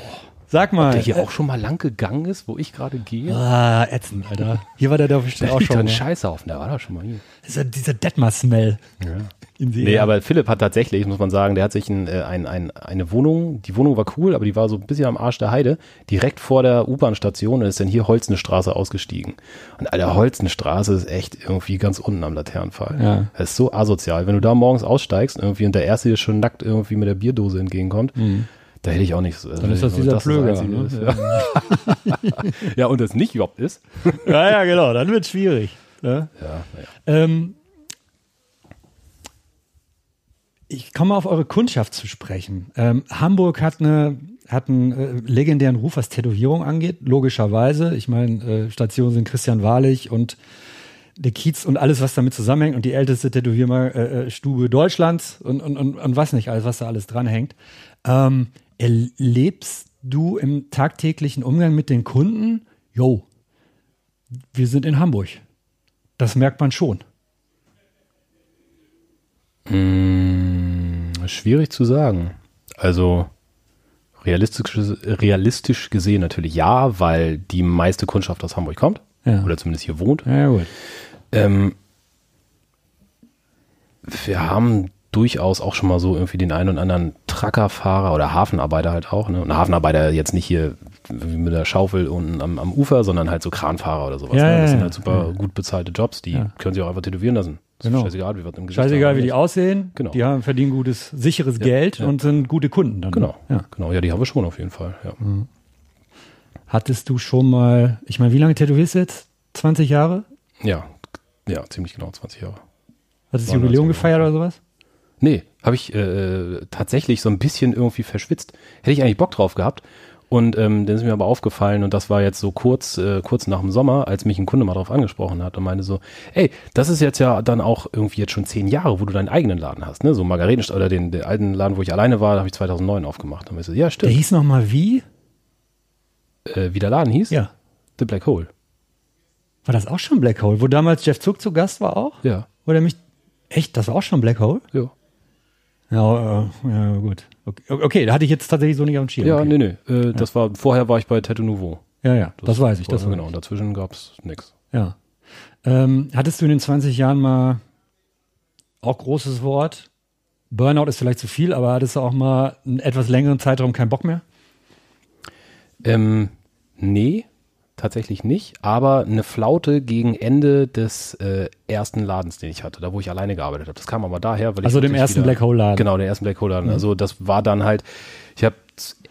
Sag mal. Der hier äh, auch schon mal lang gegangen ist, wo ich gerade gehe. Ah, ätzend, Alter. Hier war der doch bestimmt auch schon da mal. Scheißhaufen, der war doch schon mal hier. Dieser, dieser Detmar-Smell. Ja. Nee, aber Philipp hat tatsächlich, muss man sagen, der hat sich ein, äh, ein, ein, eine Wohnung, die Wohnung war cool, aber die war so ein bisschen am Arsch der Heide, direkt vor der U-Bahn-Station und ist dann hier Holzenstraße ausgestiegen. Und Alter, Holzenstraße ist echt irgendwie ganz unten am Laternenpfahl. Ja. Das ist so asozial. Wenn du da morgens aussteigst irgendwie und der Erste dir schon nackt irgendwie mit der Bierdose entgegenkommt, da hätte ich auch nicht so. Also. Dann ist das dieser Plöger. Ne? Ja. ja, und das nicht Job ist. Ja, ja, genau. Dann wird schwierig. Ne? Ja, naja. Ähm, ich komme auf eure Kundschaft zu sprechen. Ähm, Hamburg hat eine hat einen äh, legendären Ruf, was Tätowierung angeht, logischerweise. Ich meine, äh, Stationen sind Christian Wahrlich und der Kiez und alles, was damit zusammenhängt und die älteste Tätowierstube äh, Stube Deutschlands und, und, und, und was nicht alles, was da alles dranhängt. Ähm, erlebst du im tagtäglichen Umgang mit den Kunden, yo, wir sind in Hamburg. Das merkt man schon. Mm, schwierig zu sagen. Also realistisch, realistisch gesehen natürlich ja, weil die meiste Kundschaft aus Hamburg kommt. Ja. Oder zumindest hier wohnt. Ja, gut. Ähm, wir haben durchaus auch schon mal so irgendwie den einen und anderen Truckerfahrer oder Hafenarbeiter halt auch. Ne? Und Hafenarbeiter jetzt nicht hier mit der Schaufel unten am, am Ufer, sondern halt so Kranfahrer oder sowas. Ja, ne? ja, Das sind ja. halt super Ja. gut bezahlte Jobs, die können sich auch einfach tätowieren lassen. Genau. Scheißegal, wie Scheißegal, haben. wie die aussehen. Genau. Die haben, verdienen gutes, sicheres Geld und sind gute Kunden dann. Genau, Ja. genau. Ja, die haben wir schon auf jeden Fall. Ja. Hattest du schon mal, ich meine, wie lange tätowierst du jetzt? 20 Jahre? Ja, ja, ziemlich genau 20 Jahre. Hast du das 99 Jubiläum Jahre. gefeiert oder sowas? Nee, habe ich äh, tatsächlich so ein bisschen irgendwie verschwitzt. Hätte ich eigentlich Bock drauf gehabt. Und ähm, dann ist mir aber aufgefallen, und das war jetzt so kurz, äh, kurz nach dem Sommer, als mich ein Kunde mal drauf angesprochen hat und meinte so, ey, das ist jetzt ja dann auch irgendwie jetzt schon zehn Jahre, wo du deinen eigenen Laden hast, ne? So Margaretenstadt oder den, den alten Laden, wo ich alleine war, habe ich 2009 aufgemacht. Und ich so, ja, Der stimmt. hieß nochmal wie? Äh, wie der Laden hieß? Ja. The Black Hole. War das auch schon Black Hole? Wo damals Jeff Zuck zu Gast war auch? Ja. Oder mich. Echt? Das war auch schon Black Hole? Ja. Ja, äh, ja gut. Okay, okay, da hatte ich jetzt tatsächlich so nicht am Schirm. Ja, okay. nee, nee. Äh, Das war, vorher war ich bei Tattoo Nouveau. Ja, ja, das, weiß ich. Das genau. Und dazwischen gab's nix. ich. Ja. Ähm, hattest du in den 20 Jahren mal auch großes Wort? Burnout ist vielleicht zu viel, aber hattest du auch mal einen etwas längeren Zeitraum keinen Bock mehr? Ähm, nee, tatsächlich nicht, aber eine Flaute gegen Ende des äh, ersten Ladens, den ich hatte, da wo ich alleine gearbeitet habe. Das kam aber daher, weil ich Also dem ersten Black Hole Laden. Genau, der ersten Black Hole Mhm. Laden. Also das war dann halt, ich habe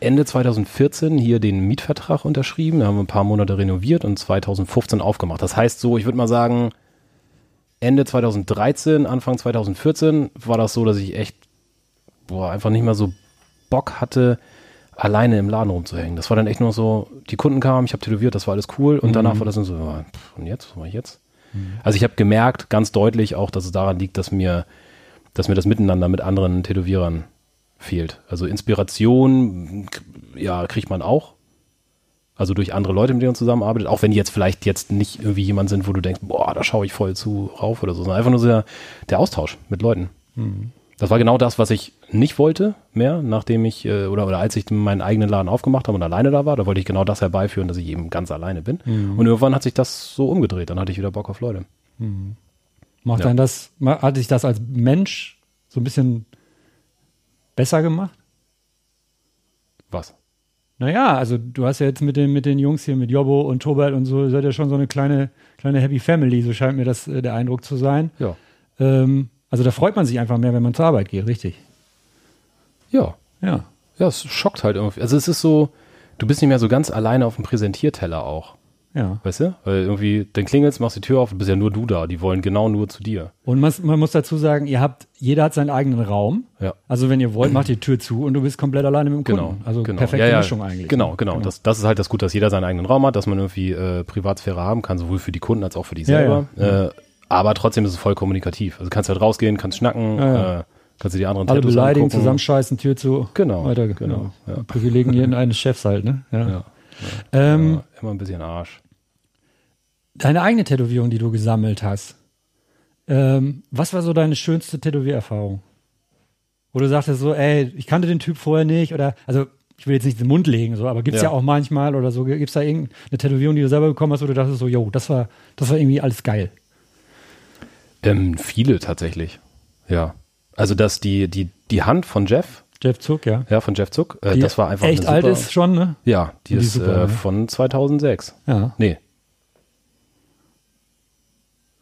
Ende 2014 hier den Mietvertrag unterschrieben, da haben wir ein paar Monate renoviert und 2015 aufgemacht. Das heißt so, ich würde mal sagen, Ende 2013, Anfang 2014 war das so, dass ich echt boah, einfach nicht mehr so Bock hatte, alleine im Laden rumzuhängen. Das war dann echt nur so, die Kunden kamen, ich habe tätowiert, das war alles cool und danach war das dann so, pff, und jetzt, was mache ich jetzt? Also ich habe gemerkt, ganz deutlich auch, dass es daran liegt, dass mir, dass mir das Miteinander mit anderen Tätowierern fehlt. Also Inspiration, ja, kriegt man auch. Also durch andere Leute, mit denen man zusammenarbeitet, auch wenn die jetzt vielleicht jetzt nicht irgendwie jemand sind, wo du denkst, boah, da schaue ich voll zu rauf oder so, sondern einfach nur so der, der Austausch mit Leuten. Das war genau das, was ich nicht wollte mehr, nachdem ich äh, oder, oder als ich meinen eigenen Laden aufgemacht habe und alleine da war, da wollte ich genau das herbeiführen, dass ich eben ganz alleine bin. Und irgendwann hat sich das so umgedreht, dann hatte ich wieder Bock auf Leute. Macht Ja. dann das, hat dich das als Mensch so ein bisschen besser gemacht? Was? Naja, also du hast ja jetzt mit den, mit den Jungs hier, mit Jobbo und Tobert und so, seid ja schon so eine kleine, kleine Happy Family, so scheint mir das äh, der Eindruck zu sein. Ja. Ähm, also da freut man sich einfach mehr, wenn man zur Arbeit geht, richtig? Ja. Ja. Ja, es schockt halt irgendwie. Also es ist so, du bist nicht mehr so ganz alleine auf dem Präsentierteller auch. Ja. Weißt du? Weil irgendwie, dann klingelst, machst die Tür auf, du bist ja nur du da. Die wollen genau nur zu dir. Und man, man muss dazu sagen, ihr habt, jeder hat seinen eigenen Raum. Ja. Also wenn ihr wollt, macht die Tür zu und du bist komplett alleine mit dem Genau. Kunden. Also genau. perfekte Ja, ja, Mischung eigentlich. Genau, ne? genau. Das, das ist halt das Gute, dass jeder seinen eigenen Raum hat, dass man irgendwie äh, Privatsphäre haben kann, sowohl für die Kunden als auch für dich Ja, selber. Äh, aber trotzdem ist es voll kommunikativ. Also kannst halt rausgehen, kannst schnacken, Ja, ja. Äh, kannst du die anderen Alle Tattoos beleidigen, angucken. zusammenscheißen, Tür zu. Genau, Weiter, genau, genau. ja. Privilegien eines Chefs halt, ne? Ja. Ja. Ähm, ja, immer ein bisschen Arsch. Deine eigene Tätowierung, die du gesammelt hast. Ähm, was war so deine schönste Tätowiererfahrung? Wo du sagtest so, ey, ich kannte den Typ vorher nicht oder, also ich will jetzt nicht den Mund legen, so, aber gibt's ja. Ja. auch manchmal oder so, gibt's da irgendeine Tätowierung, die du selber bekommen hast, wo du dachtest so, yo, das war, das war irgendwie alles geil. Ähm, viele tatsächlich. Ja. Also dass die, die, die Hand von Jeff, Jeff Zuck, ja. ja, von Jeff Zuck, äh, das war einfach echt eine alt super, ist schon, ne? Ja, die, Die ist super, äh, ne? von 2006. Ja. Nee.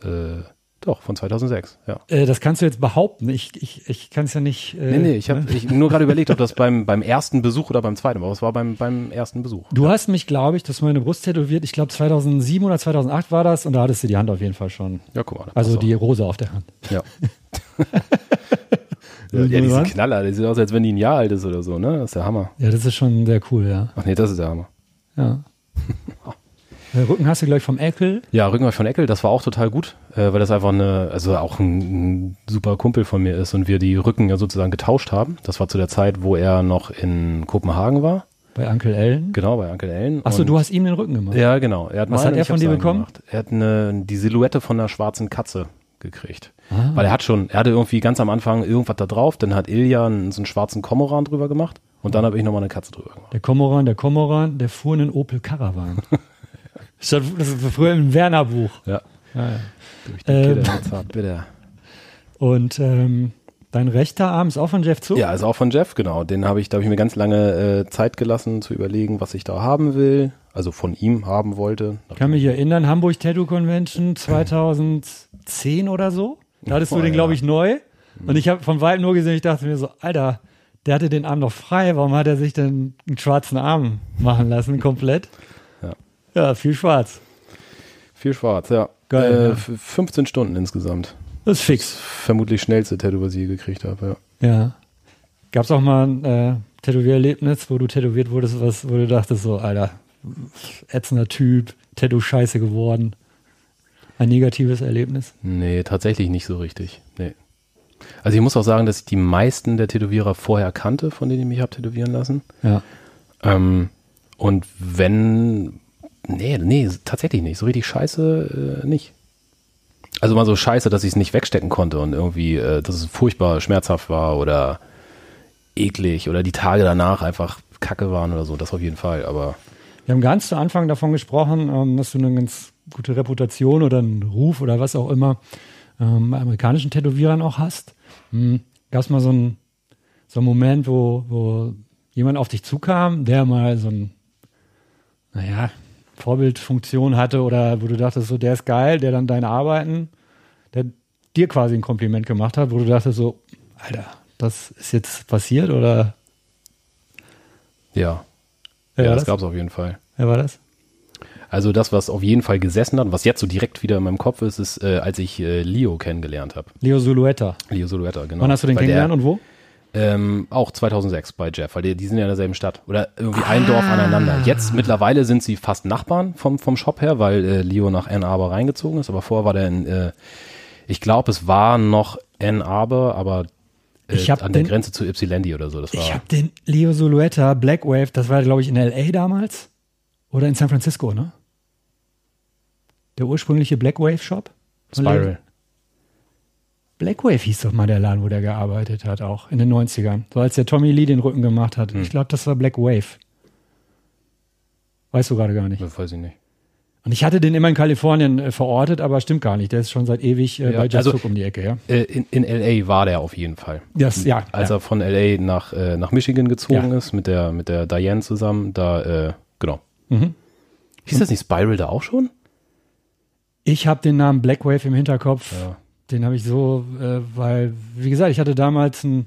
Äh, doch, von 2006, ja. Äh, das kannst du jetzt behaupten. Ich, ich, ich kann es ja nicht. Äh, Nee, nee, ich habe ne? nur gerade überlegt, ob das beim, beim ersten Besuch oder beim zweiten war. Aber es war beim, beim ersten Besuch. Du hast mich, glaube ich, das ist meine Brust tätowiert. Ich glaube 2007 oder 2008 war das und da hattest du die Hand auf jeden Fall schon. Ja, guck mal. Also die Rose auf der Hand. Ja. ja, ja, die sind Knaller. Die sieht aus, als wenn die ein Jahr alt ist oder so, ne? Das ist der Hammer. Ja, das ist schon sehr cool, ja. Ach nee, das ist der Hammer. ja. Äh, Rücken hast du gleich vom Eckel. Ja, Rückenmark von Eckel, das war auch total gut, äh, weil das einfach eine, also auch ein, ein super Kumpel von mir ist und wir die Rücken ja sozusagen getauscht haben. Das war zu der Zeit, wo er noch in Kopenhagen war. Bei Uncle Ellen. Genau, bei Onkel Ellen. Achso, du hast ihm den Rücken gemacht. Ja, genau. Er hat Was hat er ich von dir bekommen? Gemacht. Er hat eine, die Silhouette von einer schwarzen Katze gekriegt. Ah. Weil er hat schon, er hatte irgendwie ganz am Anfang irgendwas da drauf, dann hat Ilja einen, so einen schwarzen Komoran drüber gemacht und dann habe ich nochmal eine Katze drüber gemacht. Der Komoran, der Komoran, der fuhr einen Opel Caravan. Das ist früher im Werner-Buch. Ja. Ja, ja. Durch die Ähm. Bitte. Und ähm, dein rechter Arm ist auch von Jeff Zug? Ja, ist auch von Jeff, genau. Den habe ich, da habe ich mir ganz lange äh, Zeit gelassen zu überlegen, was ich da haben will. Also von ihm haben wollte. Ich kann mich erinnern, Hamburg Tattoo Convention 2010 oder so. Da hattest du Oh, den, glaube ich, neu. Und ich habe von weitem nur gesehen, ich dachte mir so, Alter, der hatte den Arm noch frei, warum hat er sich denn einen schwarzen Arm machen lassen, komplett? Ja. Ja, viel schwarz. Viel schwarz, ja. Geil, Äh, ja. f- 15 Stunden insgesamt. Das ist fix. Vermutlich schnellste Tattoo, was ich je gekriegt habe, ja. Ja. Gab es auch mal ein äh, Tätowiererlebnis, wo du tätowiert wurdest, was, wo du dachtest so, Alter, ätzender Typ, Tattoo scheiße geworden. Ein negatives Erlebnis. Nee, tatsächlich nicht so richtig. Nee. Also ich muss auch sagen, dass ich die meisten der Tätowierer vorher kannte, von denen ich mich habe tätowieren lassen. Ja. Ähm, und wenn, nee, nee, tatsächlich nicht. So richtig scheiße äh, nicht. Also mal so scheiße, dass ich es nicht wegstecken konnte und irgendwie, äh, dass es furchtbar schmerzhaft war oder eklig oder die Tage danach einfach kacke waren oder so. Das auf jeden Fall. Aber Wir haben ganz zu Anfang davon gesprochen, ähm, dass du eine ganz gute Reputation oder einen Ruf oder was auch immer ähm, bei amerikanischen Tätowierern auch hast. Hm. Gab es mal so einen, so einen Moment, wo, wo jemand auf dich zukam, der mal so ein, naja, Vorbildfunktion hatte oder wo du dachtest, so der ist geil, der dann deine Arbeiten, der dir quasi ein Kompliment gemacht hat, wo du dachtest so, Alter, das ist jetzt passiert oder ja, wer ja das das? gab es auf jeden Fall. Wer war das? Also das, was auf jeden Fall gesessen hat, was jetzt so direkt wieder in meinem Kopf ist, ist, äh, als ich äh, Leo kennengelernt habe. Leo Sulueta. Leo Soluetta, genau. Wann hast du den Weil kennengelernt und wo? Der, ähm, auch 2006 bei Jeff, weil die, die sind ja in derselben Stadt. Oder irgendwie ein Dorf aneinander. Jetzt mittlerweile sind sie fast Nachbarn vom, vom Shop her, weil äh, Leo nach Ann Arbor reingezogen ist. Aber vorher war der in, äh, ich glaube, es war noch Ann Arbor, aber Ich hab an der den- Grenze zu Ypsilanti oder so. Das war, Ich habe den Leo Solueta Black Wave, das war glaube ich in LA damals oder in San Francisco, ne? Der ursprüngliche Black Wave Shop? Leo- Spiral. Black Wave hieß doch mal der Laden, wo der gearbeitet hat, auch in den 90ern. So als der Tommy Lee den Rücken gemacht hat. Hm. Ich glaube, das war Black Wave. Weißt du gerade gar nicht. Das weiß ich nicht. Und ich hatte den immer in Kalifornien äh, verortet, aber stimmt gar nicht. Der ist schon seit ewig äh, Ja, bei Just also- Cook um die Ecke, ja? Äh, in, in LA war der auf jeden Fall. Das, ja, Als ja. er von LA nach, äh, nach Michigan gezogen Ja. ist, mit der, mit der Diane zusammen, da, äh, genau. Mhm. Hieß das nicht Spiral da auch schon? Ich habe den Namen Black Wave im Hinterkopf. Den habe ich so, äh, weil, wie gesagt, ich hatte damals ein,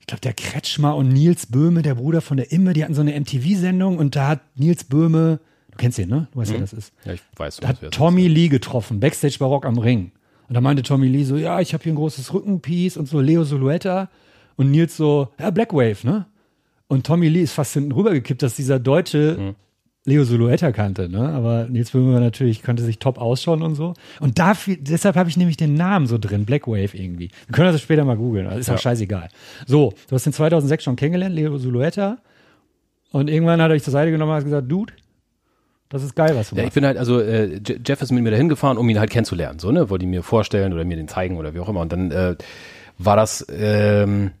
ich glaube, der Kretschmer und Nils Böhme, der Bruder von der Imme, die hatten so eine MTV-Sendung und da hat Nils Böhme, du kennst ihn, ne? Du weißt, wer das ist. Ja, ich weiß. Da hat Tommy Lee getroffen, Backstage Barock am Ring. Und da meinte Tommy Lee so, ja, ich habe hier ein großes Rückenpiece und so Leo Soluetta. Und Nils so, ja, Black Wave, ne? Und Tommy Lee ist fast hinten rübergekippt, dass dieser Deutsche Leo Soluetta kannte, ne? Aber Nils Böhme natürlich konnte sich top ausschauen und so. Und dafür, deshalb habe ich nämlich den Namen so drin, Black Wave irgendwie. Wir können das später mal googeln, also ist auch Ja. scheißegal. So, du hast den 2006 schon kennengelernt, Leo Soluetta. Und irgendwann hat er dich zur Seite genommen und hat gesagt, Dude, das ist geil, was du Ja, ich machst. bin halt, also äh, Je- Jeff ist mit mir dahin gefahren, um ihn halt kennenzulernen. So, ne? Wollte ihn mir vorstellen oder mir den zeigen oder wie auch immer. Und dann äh, war das, ähm,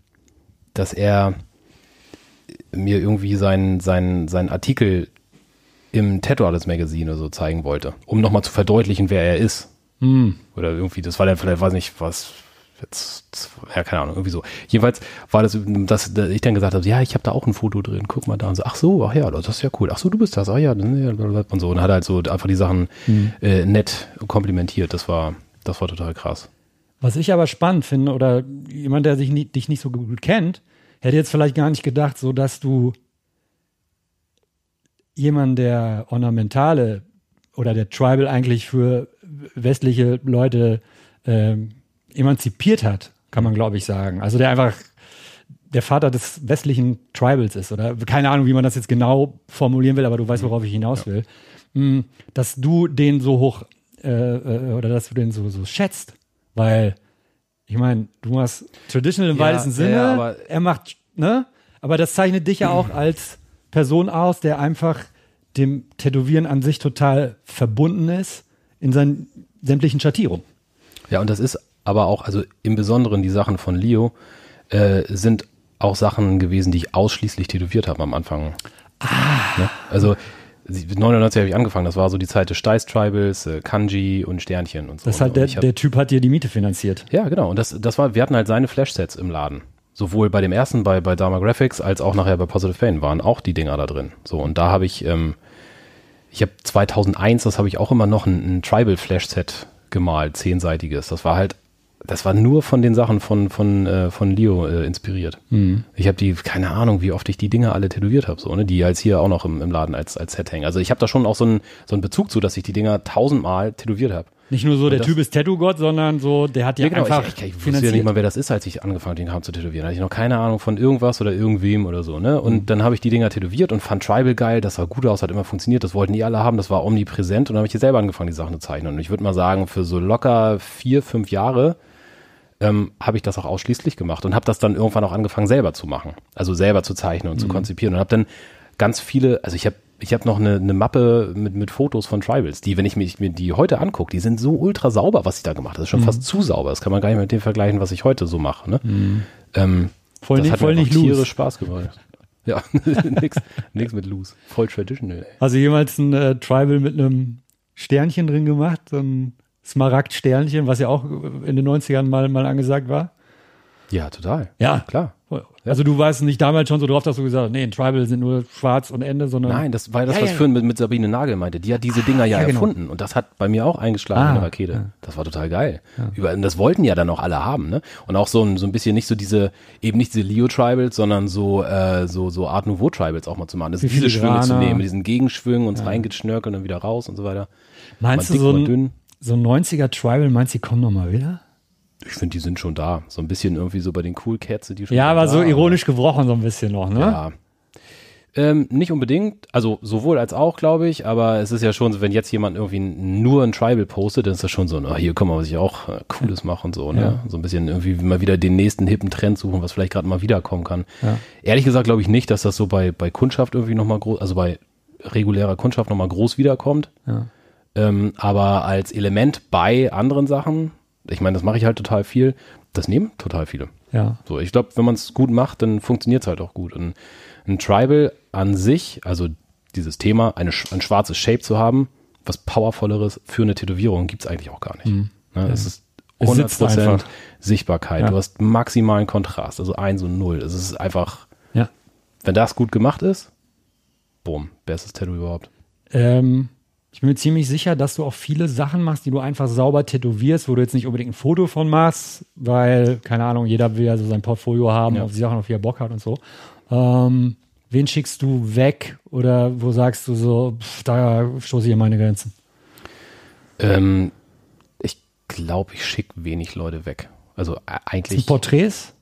dass er mir irgendwie seinen sein, sein Artikel im Tattoo Artist Magazine oder so zeigen wollte, um nochmal zu verdeutlichen, wer er ist. Hm. Oder irgendwie, das war dann vielleicht, weiß nicht, was jetzt, ja, keine Ahnung, irgendwie so. Jedenfalls war das, dass ich dann gesagt habe, ja, ich habe da auch ein Foto drin, guck mal da und so, ach so, ach ja, das ist ja cool, ach so, du bist das, ach ja, und so. Und hat halt so einfach die Sachen äh, nett komplimentiert, das war, das war total krass. Was ich aber spannend finde, oder jemand, der sich nie, dich nicht so gut kennt, hätte jetzt vielleicht gar nicht gedacht, so dass du jemanden, der ornamentale oder der Tribal eigentlich für westliche Leute ähm, emanzipiert hat, kann man glaube ich sagen. Also der einfach der Vater des westlichen Tribals ist oder keine Ahnung, wie man das jetzt genau formulieren will, aber du weißt, worauf ich hinaus will. Mm, Dass du den so hoch äh, äh, oder dass du den so, so schätzt, weil ich meine, du machst Traditional im Ja, weitesten Sinne, ja, aber- er macht, ne? Aber das zeichnet dich ja auch als Person aus, der einfach dem Tätowieren an sich total verbunden ist in seinen sämtlichen Schattierungen. Ja, und das ist aber auch, also im Besonderen die Sachen von Leo äh, sind auch Sachen gewesen, die ich ausschließlich tätowiert habe am Anfang. Ah. Ne? Also 99 habe ich angefangen, das war so die Zeit des Steiß Tribals, äh, Kanji und Sternchen und so. Das Und der, hab- der Typ hat dir die Miete finanziert. ja, genau. Und das, das war, wir hatten halt seine Flashsets im Laden. Sowohl bei dem ersten, bei, bei Dharma Graphics, als auch nachher bei Positive Pain waren auch die Dinger da drin. So, und da habe ich, ähm, ich habe 2001, das habe ich auch immer noch ein, ein Tribal Flashset gemalt, zehnseitiges. Das war halt, das war nur von den Sachen von, von, äh, von Leo äh, inspiriert. Ich habe die, keine Ahnung, wie oft ich die Dinger alle tätowiert habe, so, ne, die als hier auch noch im, im Laden als, als Set hängen. Also ich habe da schon auch so einen, so einen Bezug zu, dass ich die Dinger tausendmal tätowiert habe. Nicht nur so, der das- Typ ist Tattoo-Gott, sondern so, der hat Ja, genau. einfach ich, ich, ich wusste ja nicht mal, wer das ist, als ich angefangen habe, den Kram zu tätowieren. Da hatte ich noch keine Ahnung von irgendwas oder irgendwem oder so, ne? Und Mhm. dann habe ich die Dinger tätowiert und fand Tribal geil, das sah gut aus, hat immer funktioniert, das wollten die alle haben, das war omnipräsent und dann habe ich hier selber angefangen, die Sachen zu zeichnen. Und ich würde mal sagen, für so locker vier, fünf Jahre ähm, habe ich das auch ausschließlich gemacht und habe das dann irgendwann auch angefangen, selber zu machen. Also selber zu zeichnen und zu konzipieren und habe dann ganz viele, also ich habe ich habe noch eine, eine Mappe mit, mit Fotos von Tribals, die, wenn ich mich, mir die heute angucke, die sind so ultra sauber, was ich da gemacht habe. Das ist schon fast zu sauber. Das kann man gar nicht mit dem vergleichen, was ich heute so mache. Ne? Ähm, Voll das nicht- hat voll mir nicht tierisch Spaß gemacht. Ja, nix, nix mit loose. Voll traditional. Ey. Du jemals ein äh, Tribal mit einem Sternchen drin gemacht? Ein Smaragd-Sternchen, was ja auch in den 90ern mal, mal angesagt war? Ja, total. Ja. Klar. Also du warst nicht damals schon so drauf, dass du gesagt hast, nee, ein Tribal sind nur schwarz und Ende, sondern Nein, das war das, Ja, was ja, Fürn mit, mit Sabine Nagel meinte. Die hat diese Dinger ja, ja, genau. erfunden und das hat bei mir auch eingeschlagen Ah, wie eine Rakete. Das war total geil. Über, und das wollten ja dann auch alle haben, ne? Und auch so ein, so ein bisschen nicht so diese, eben nicht diese Leo-Tribals, sondern so, äh, so, so Art Nouveau-Tribals auch mal zu machen. Das Wie diese Schwünge zu nehmen, diesen Gegenschwüngen und reingeschnörkeln und wieder raus und so weiter. meinst mal du dick, so ein, dünn. So ein 90er Tribal, meinst du, die kommen nochmal wieder? Ich finde, die sind schon da. So ein bisschen irgendwie so bei den Cool Cats sind die schon Ja, aber da, so ironisch gebrochen so ein bisschen noch, ne? Ja. Ähm, nicht unbedingt, also sowohl als auch, glaube ich, aber es ist ja schon so, wenn jetzt jemand irgendwie nur ein Tribal postet, dann ist das schon so, na, hier, guck mal, was ich auch äh, Cooles mache und so, ne? Ja. So ein bisschen irgendwie mal wieder den nächsten hippen Trend suchen, was vielleicht gerade mal wiederkommen kann. Ja. Ehrlich gesagt glaube ich nicht, dass das so bei, bei Kundschaft irgendwie nochmal groß, also bei regulärer Kundschaft nochmal groß wiederkommt. Ja. Ähm, aber als Element bei anderen Sachen, ich meine, das mache ich halt total viel, das nehmen total viele. Ja. So, ich glaube, wenn man es gut macht, dann funktioniert es halt auch gut. Und ein Tribal an sich, also dieses Thema, eine, ein schwarzes Shape zu haben, was powervolleres für eine Tätowierung gibt es eigentlich auch gar nicht. Ne, Es ist Es sitzt 100% einfach. Sichtbarkeit. Ja. Du hast maximalen Kontrast, also 1 und 0. Es ist einfach, Ja. wenn das gut gemacht ist, boom, bestes Tattoo überhaupt. Ähm, ich bin mir ziemlich sicher, dass du auch viele Sachen machst, die du einfach sauber tätowierst, wo du jetzt nicht unbedingt ein Foto von machst, weil, keine Ahnung, jeder will ja so sein Portfolio haben, Ja. auf die Sachen, auf die er Bock hat und so. Ähm, wen schickst du weg oder wo sagst du so, pff, da stoße ich an meine Grenzen? Ähm, ich glaube, ich schicke wenig Leute weg. Also äh, Sind eigentlich. Porträts?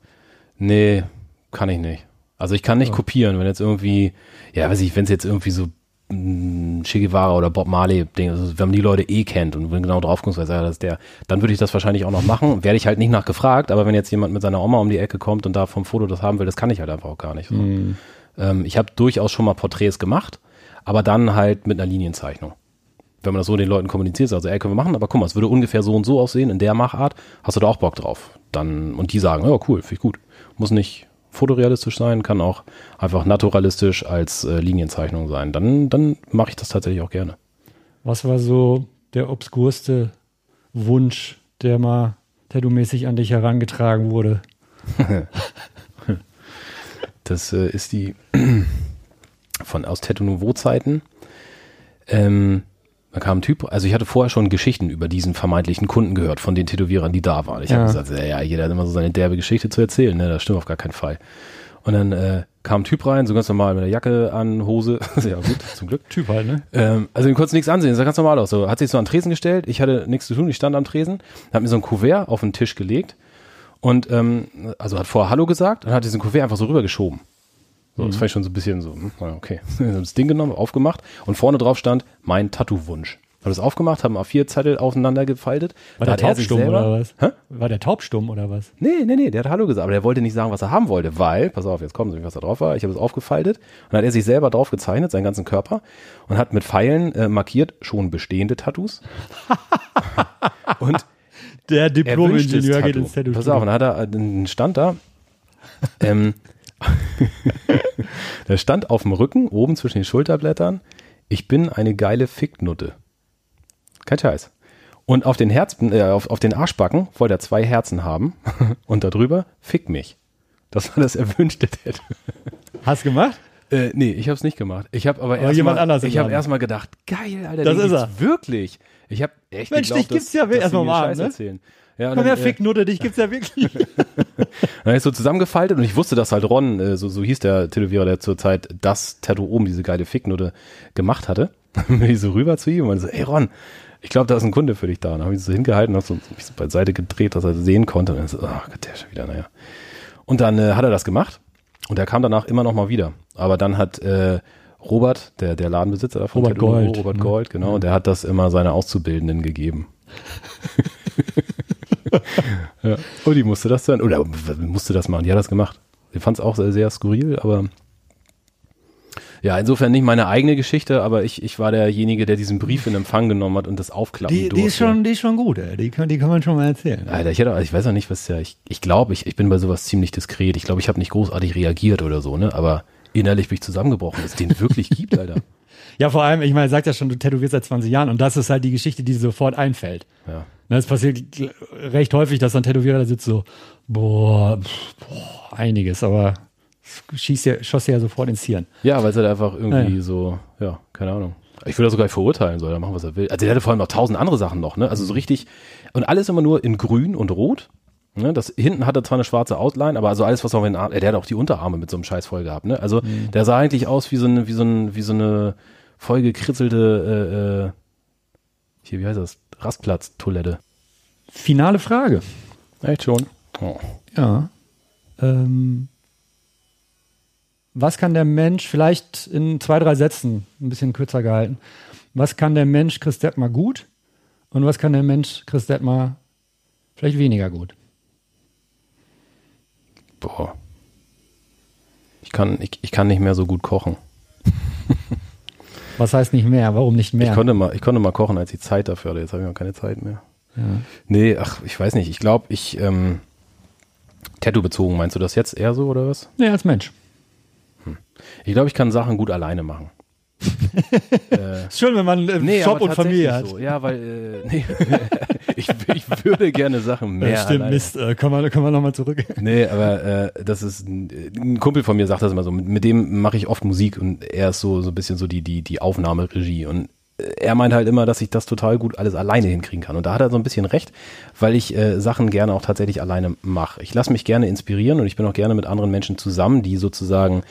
Nee, kann ich nicht. Also ich kann nicht kopieren, wenn jetzt irgendwie, ja, weiß ich, wenn es jetzt irgendwie so Che Guevara oder Bob Marley Ding, also wenn man die Leute eh kennt und wenn genau drauf kommst, weiß ja, das ist der, dann würde ich das wahrscheinlich auch noch machen. Werde ich halt nicht nachgefragt, aber wenn jetzt jemand mit seiner Oma um die Ecke kommt und da vom Foto das haben will, das kann ich halt einfach auch gar nicht. So. Ähm, ich habe durchaus schon mal Porträts gemacht, aber dann halt mit einer Linienzeichnung. Wenn man das so den Leuten kommuniziert, also, ey, können wir machen, aber guck mal, es würde ungefähr so und so aussehen, in der Machart, hast du da auch Bock drauf? Dann, und die sagen, ja, cool, finde ich gut. Muss nicht fotorealistisch sein, kann auch einfach naturalistisch als äh, Linienzeichnung sein. Dann, dann mache ich das tatsächlich auch gerne. Was war so der obskurste Wunsch, der mal tattoo-mäßig an dich herangetragen wurde? Das äh, ist die von aus Tattoo Nouveau Zeiten. Ähm, da kam ein Typ, also ich hatte vorher schon Geschichten über diesen vermeintlichen Kunden gehört, von den Tätowierern, die da waren. Ich Ja. habe gesagt, ja, ja, jeder hat immer so seine derbe Geschichte zu erzählen, ne? Das stimmt auf gar keinen Fall. Und dann äh, kam ein Typ rein, so ganz normal mit der Jacke an, Hose, ja gut, zum Glück. Typ halt, ne? Ähm, also konntest du nichts ansehen, das sah ganz normal aus. So, hat sich so an den Tresen gestellt, ich hatte nichts zu tun, ich stand am Tresen, hat mir so ein Kuvert auf den Tisch gelegt und ähm, also hat vorher Hallo gesagt und hat diesen Kuvert einfach so rübergeschoben. So, das fand ich schon so ein bisschen so, hm, okay. Haben das Ding genommen, aufgemacht und vorne drauf stand mein Tattoo-Wunsch. Haben das aufgemacht, haben A4 Zettel aufeinander gefaltet. War der er taubstumm oder was? Hä? War der taubstumm oder was? Nee, nee, nee, der hat Hallo gesagt, aber der wollte nicht sagen, was er haben wollte, weil, pass auf, jetzt kommen Sie, was da drauf war. Ich habe es aufgefaltet und dann hat er sich selber drauf gezeichnet, seinen ganzen Körper und hat mit Pfeilen äh, markiert schon bestehende Tattoos. und Der er Diplom-Ingenieur geht ins tattoo Pass auf, und dann hat er äh, einen Stand da. ähm, der stand auf dem Rücken, oben zwischen den Schulterblättern, ich bin eine geile Ficknutte. Kein Scheiß. Und auf den Herzen, äh, auf, auf den Arschbacken wollte er zwei Herzen haben und darüber fick mich. Das war das erwünschte Tattoo. Hast du gemacht? Äh, nee, ich habe es nicht gemacht. Ich habe aber, Aber erst jemand mal, anders im Ich habe erstmal gedacht, geil, Alter, Das ist gibt's wirklich. Ich habe echt Mensch, geglaubt, dich gibt's dass- ja dass erst sie mal mir mal, Scheiß ne? erzählen. Ja, dann, her, äh, Ficknutte, dich gibt's ja wirklich. Dann habe ich so zusammengefaltet und ich wusste, dass halt Ron, äh, so, so hieß der Tätowierer, der zur Zeit das Tattoo oben, diese geile Ficknutte, gemacht hatte. Dann bin ich so rüber zu ihm und so, ey Ron, ich glaube, da ist ein Kunde für dich da. Und dann habe ich so hingehalten und hab so, mich so beiseite gedreht, dass er sehen konnte. Und dann so, ach Gott, der ist schon wieder, naja. Und dann äh, hat er das gemacht und er kam danach immer noch mal wieder. Aber dann hat äh, Robert, der, der Ladenbesitzer davon, Robert Tattoo, Gold, Robert ne? Gold, genau, der hat das immer seine Auszubildenden gegeben. ja. Und die musste das dann, oder musste das machen, die hat das gemacht. Sie fand es auch sehr, sehr skurril, aber ja, insofern nicht meine eigene Geschichte, aber ich, ich war derjenige, der diesen Brief in Empfang genommen hat und das aufklappen Die, durfte. die, ist schon, die ist schon gut, ey. Die, kann, die kann man schon mal erzählen. Alter, ich, hätte, ich weiß auch nicht, was ja, ich, ich glaube, ich, ich bin bei sowas ziemlich diskret. Ich glaube, ich habe nicht großartig reagiert oder so, ne? Aber innerlich bin ich zusammengebrochen, dass es den wirklich gibt, Alter. Ja, vor allem, ich meine, sagt ja schon, du tätowierst seit 20 Jahren und das ist halt die Geschichte, die sofort einfällt. Ja. Es passiert recht häufig, dass dann Tätowierer da sitzt so, boah, boah einiges, aber schießt ja, schoss ja sofort ins Hirn. Ja, weil es halt einfach irgendwie Ja. so, ja, keine Ahnung. Ich will das sogar nicht verurteilen, soll er machen, was er will. Also der hatte vor allem noch tausend andere Sachen noch, ne? Also so richtig, und alles immer nur in grün und rot. Ne? Das, hinten hat er zwar eine schwarze Outline, aber also alles, was auf den Arm, der hat auch die Unterarme mit so einem Scheiß voll gehabt, ne? Also der sah eigentlich aus wie so eine, wie so, ein, wie so eine vollgekritzelte, äh, äh, hier, wie heißt das? Rastplatz-Toilette. Finale Frage. Echt schon? Oh. Ja. Ähm, was kann der Mensch, vielleicht in zwei, drei Sätzen, ein bisschen kürzer gehalten, was kann der Mensch Chris Detmar gut und was kann der Mensch Chris Detmar vielleicht weniger gut? Boah. Ich kann, ich, ich kann nicht mehr so gut kochen. Was heißt nicht mehr? Warum nicht mehr? Ich konnte mal, ich konnte mal kochen, als ich Zeit dafür hatte. Jetzt habe ich mal keine Zeit mehr. ja. Nee, ach, ich weiß nicht. Ich glaube, ich, ähm, Tattoo bezogen, meinst du das jetzt eher so oder was? Nee, als Mensch. Ich glaube, ich kann Sachen gut alleine machen. Ist schön, wenn man äh, Nee, Job und Familie hat. So. Ja, weil, äh, nee, ich, ich würde gerne Sachen mehr Ja, stimmt, alleine. Mist. Äh, können wir, wir nochmal zurück. Nee, aber äh, das ist ein, ein Kumpel von mir sagt das immer so. Mit, mit dem mache ich oft Musik und er ist so so ein bisschen so die die die Aufnahmeregie und äh, er meint halt immer, dass ich das total gut alles alleine hinkriegen kann und da hat er so ein bisschen recht, weil ich äh, Sachen gerne auch tatsächlich alleine mache. Ich lasse mich gerne inspirieren und ich bin auch gerne mit anderen Menschen zusammen, die sozusagen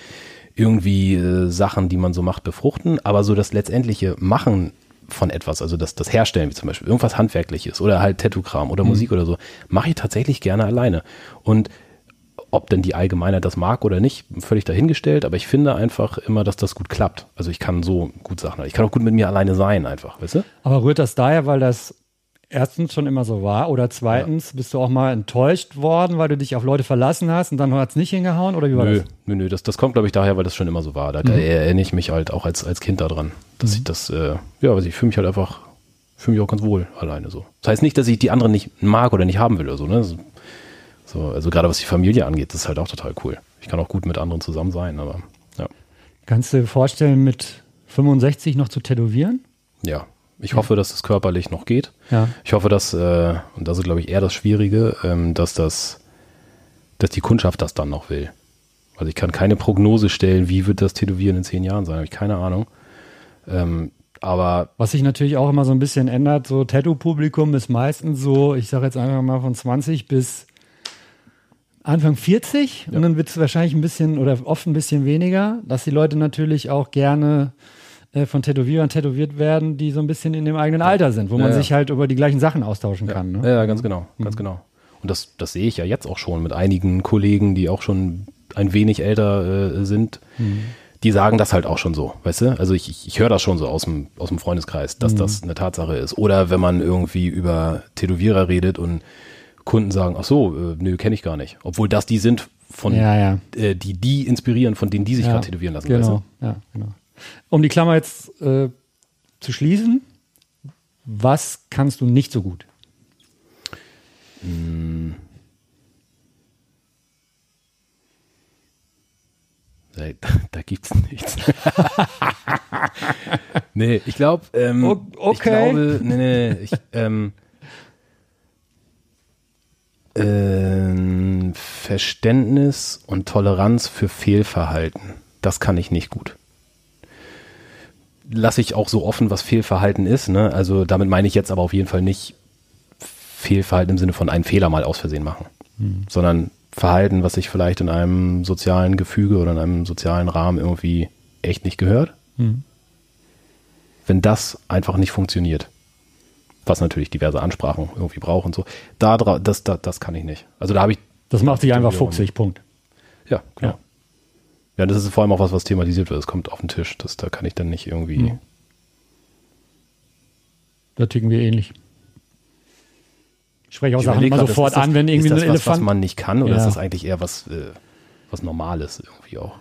irgendwie äh, Sachen, die man so macht, befruchten, aber so das letztendliche Machen von etwas, also das, das Herstellen, wie zum Beispiel irgendwas Handwerkliches oder halt Tattoo-Kram oder Musik oder so, mache ich tatsächlich gerne alleine. Und ob denn die Allgemeinheit das mag oder nicht, völlig dahingestellt, aber ich finde einfach immer, dass das gut klappt. Also ich kann so gut Sachen, ich kann auch gut mit mir alleine sein einfach, weißt du? Aber rührt das daher, weil das erstens schon immer so war oder zweitens bist du auch mal enttäuscht worden, weil du dich auf Leute verlassen hast und dann hat es nicht hingehauen oder wie war Nö, das? nö, nö, das, das kommt, glaube ich, daher, weil das schon immer so war. Da, da erinnere ich mich halt auch als, als Kind daran, dass ich das, äh, ja, also ich fühle mich halt einfach, fühle mich auch ganz wohl alleine so. Das heißt nicht, dass ich die anderen nicht mag oder nicht haben will oder so, ne? So, so, also gerade was die Familie angeht, das ist halt auch total cool. Ich kann auch gut mit anderen zusammen sein, aber ja. Kannst du dir vorstellen, mit 65 noch zu tätowieren? Ja, ich hoffe, dass es körperlich noch geht. Ja. Ich hoffe, dass, äh, und das ist, glaube ich, eher das Schwierige, ähm, dass das, dass die Kundschaft das dann noch will. Also ich kann keine Prognose stellen, wie wird das Tätowieren in zehn Jahren sein, habe ich keine Ahnung. Ähm, aber Was sich natürlich auch immer so ein bisschen ändert, so Tattoo-Publikum ist meistens so, ich sage jetzt einfach mal von 20 bis Anfang 40 und dann wird es wahrscheinlich ein bisschen oder oft ein bisschen weniger, dass die Leute natürlich auch gerne äh, von Tätowierern tätowiert werden, die so ein bisschen in dem eigenen Alter sind, wo man sich halt über die gleichen Sachen austauschen kann. Ne? ja, ganz genau, ganz genau. Und das, das sehe ich ja jetzt auch schon mit einigen Kollegen, die auch schon ein wenig älter äh, sind. Die sagen das halt auch schon so, weißt du? Also ich, ich, ich höre das schon so aus dem, aus dem Freundeskreis, dass das eine Tatsache ist. Oder wenn man irgendwie über Tätowierer redet und Kunden sagen, ach so, äh, nö, kenne ich gar nicht. Obwohl das die sind, von Ja, ja. äh, die die inspirieren, von denen die sich Ja, gerade tätowieren lassen. Genau, Weißt ja, genau. Um die Klammer jetzt äh, zu schließen, was kannst du nicht so gut? du? Da, da gibt's nichts. Nee, ich glaube, ähm, okay. ich glaube, nee, nee, nee, ich, ähm, ähm, Verständnis und Toleranz für Fehlverhalten, das kann ich nicht gut. Lasse ich auch so offen, was Fehlverhalten ist. Ne? Also damit meine ich jetzt aber auf jeden Fall nicht Fehlverhalten im Sinne von einen Fehler mal aus Versehen machen, Hm. sondern Verhalten, was sich vielleicht in einem sozialen Gefüge oder in einem sozialen Rahmen irgendwie echt nicht gehört. Hm. Wenn das einfach nicht funktioniert, was natürlich diverse Ansprachen irgendwie braucht und so, da, das, das, das kann ich nicht. Also da habe ich, Das macht sich einfach fuchsig, Punkt. ja, genau. Ja. Ja. das ist vor allem auch was, was thematisiert wird. Es kommt auf den Tisch. Das, da kann ich dann nicht irgendwie. Mhm. Da ticken wir ähnlich. Ich spreche auch Ich Sachen immer grad, sofort das, an, wenn irgendwie ist das ein was, Elefant. was man nicht kann oder Ja. ist das eigentlich eher was, äh, was Normales irgendwie auch?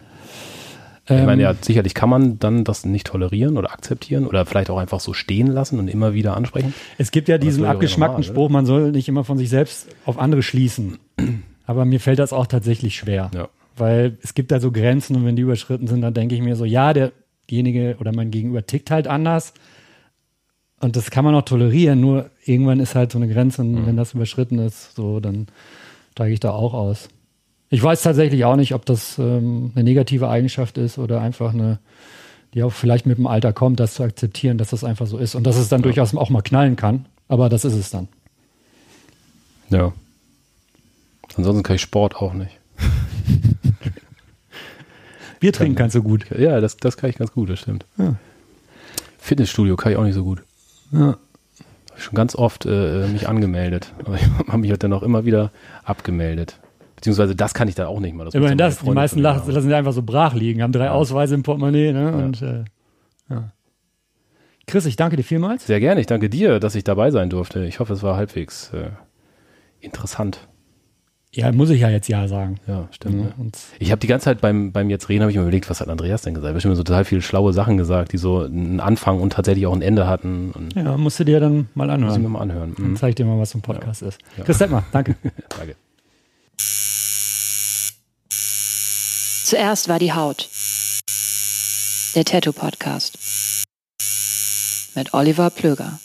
ähm, ich meine, ja, sicherlich kann man dann das nicht tolerieren oder akzeptieren oder vielleicht auch einfach so stehen lassen und immer wieder ansprechen. Es gibt ja diesen abgeschmackten normal, Spruch, man soll nicht immer von sich selbst auf andere schließen. Aber mir fällt das auch tatsächlich schwer. Ja. Weil es gibt da so Grenzen und wenn die überschritten sind, dann denke ich mir so, ja, derjenige oder mein Gegenüber tickt halt anders. Und das kann man auch tolerieren, nur irgendwann ist halt so eine Grenze und Mhm. wenn das überschritten ist, so, dann steige ich da auch aus. Ich weiß tatsächlich auch nicht, ob das ähm, eine negative Eigenschaft ist oder einfach eine, die auch vielleicht mit dem Alter kommt, das zu akzeptieren, dass das einfach so ist und dass es dann durchaus auch mal knallen kann. Aber das ist es dann. Ja. Ansonsten kann ich Sport auch nicht. Bier trinken kannst du gut. Ja, das, das kann ich ganz gut, das stimmt. Ja. Fitnessstudio kann ich auch nicht so gut. Ja. Hab ich schon ganz oft äh, mich angemeldet. Aber ich habe mich halt dann auch immer wieder abgemeldet. Beziehungsweise das kann ich dann auch nicht mal. Das Immerhin das. Die meisten lassen sie einfach so brach liegen, haben drei Ausweise im Portemonnaie. Ne? Und, äh, ja. Chris, ich danke dir vielmals. Sehr gerne. Ich danke dir, dass ich dabei sein durfte. Ich hoffe, es war halbwegs äh, interessant. Ja, muss ich ja jetzt ja sagen. Ja, stimmt. Ja, ne? und Ich habe die ganze Zeit beim, beim jetzt reden, habe ich mir überlegt, was hat Andreas denn gesagt? Bestimmt so total viele schlaue Sachen gesagt, die so einen Anfang und tatsächlich auch ein Ende hatten. Und ja, musst du dir dann mal muss ich mir anhören. mal anhören. Dann Mhm. zeig ich dir mal, was so ein Podcast ist. Chris Detmer, danke. Danke. Zuerst war die Haut. Der Tattoo Podcast. Mit Oliver Plöger.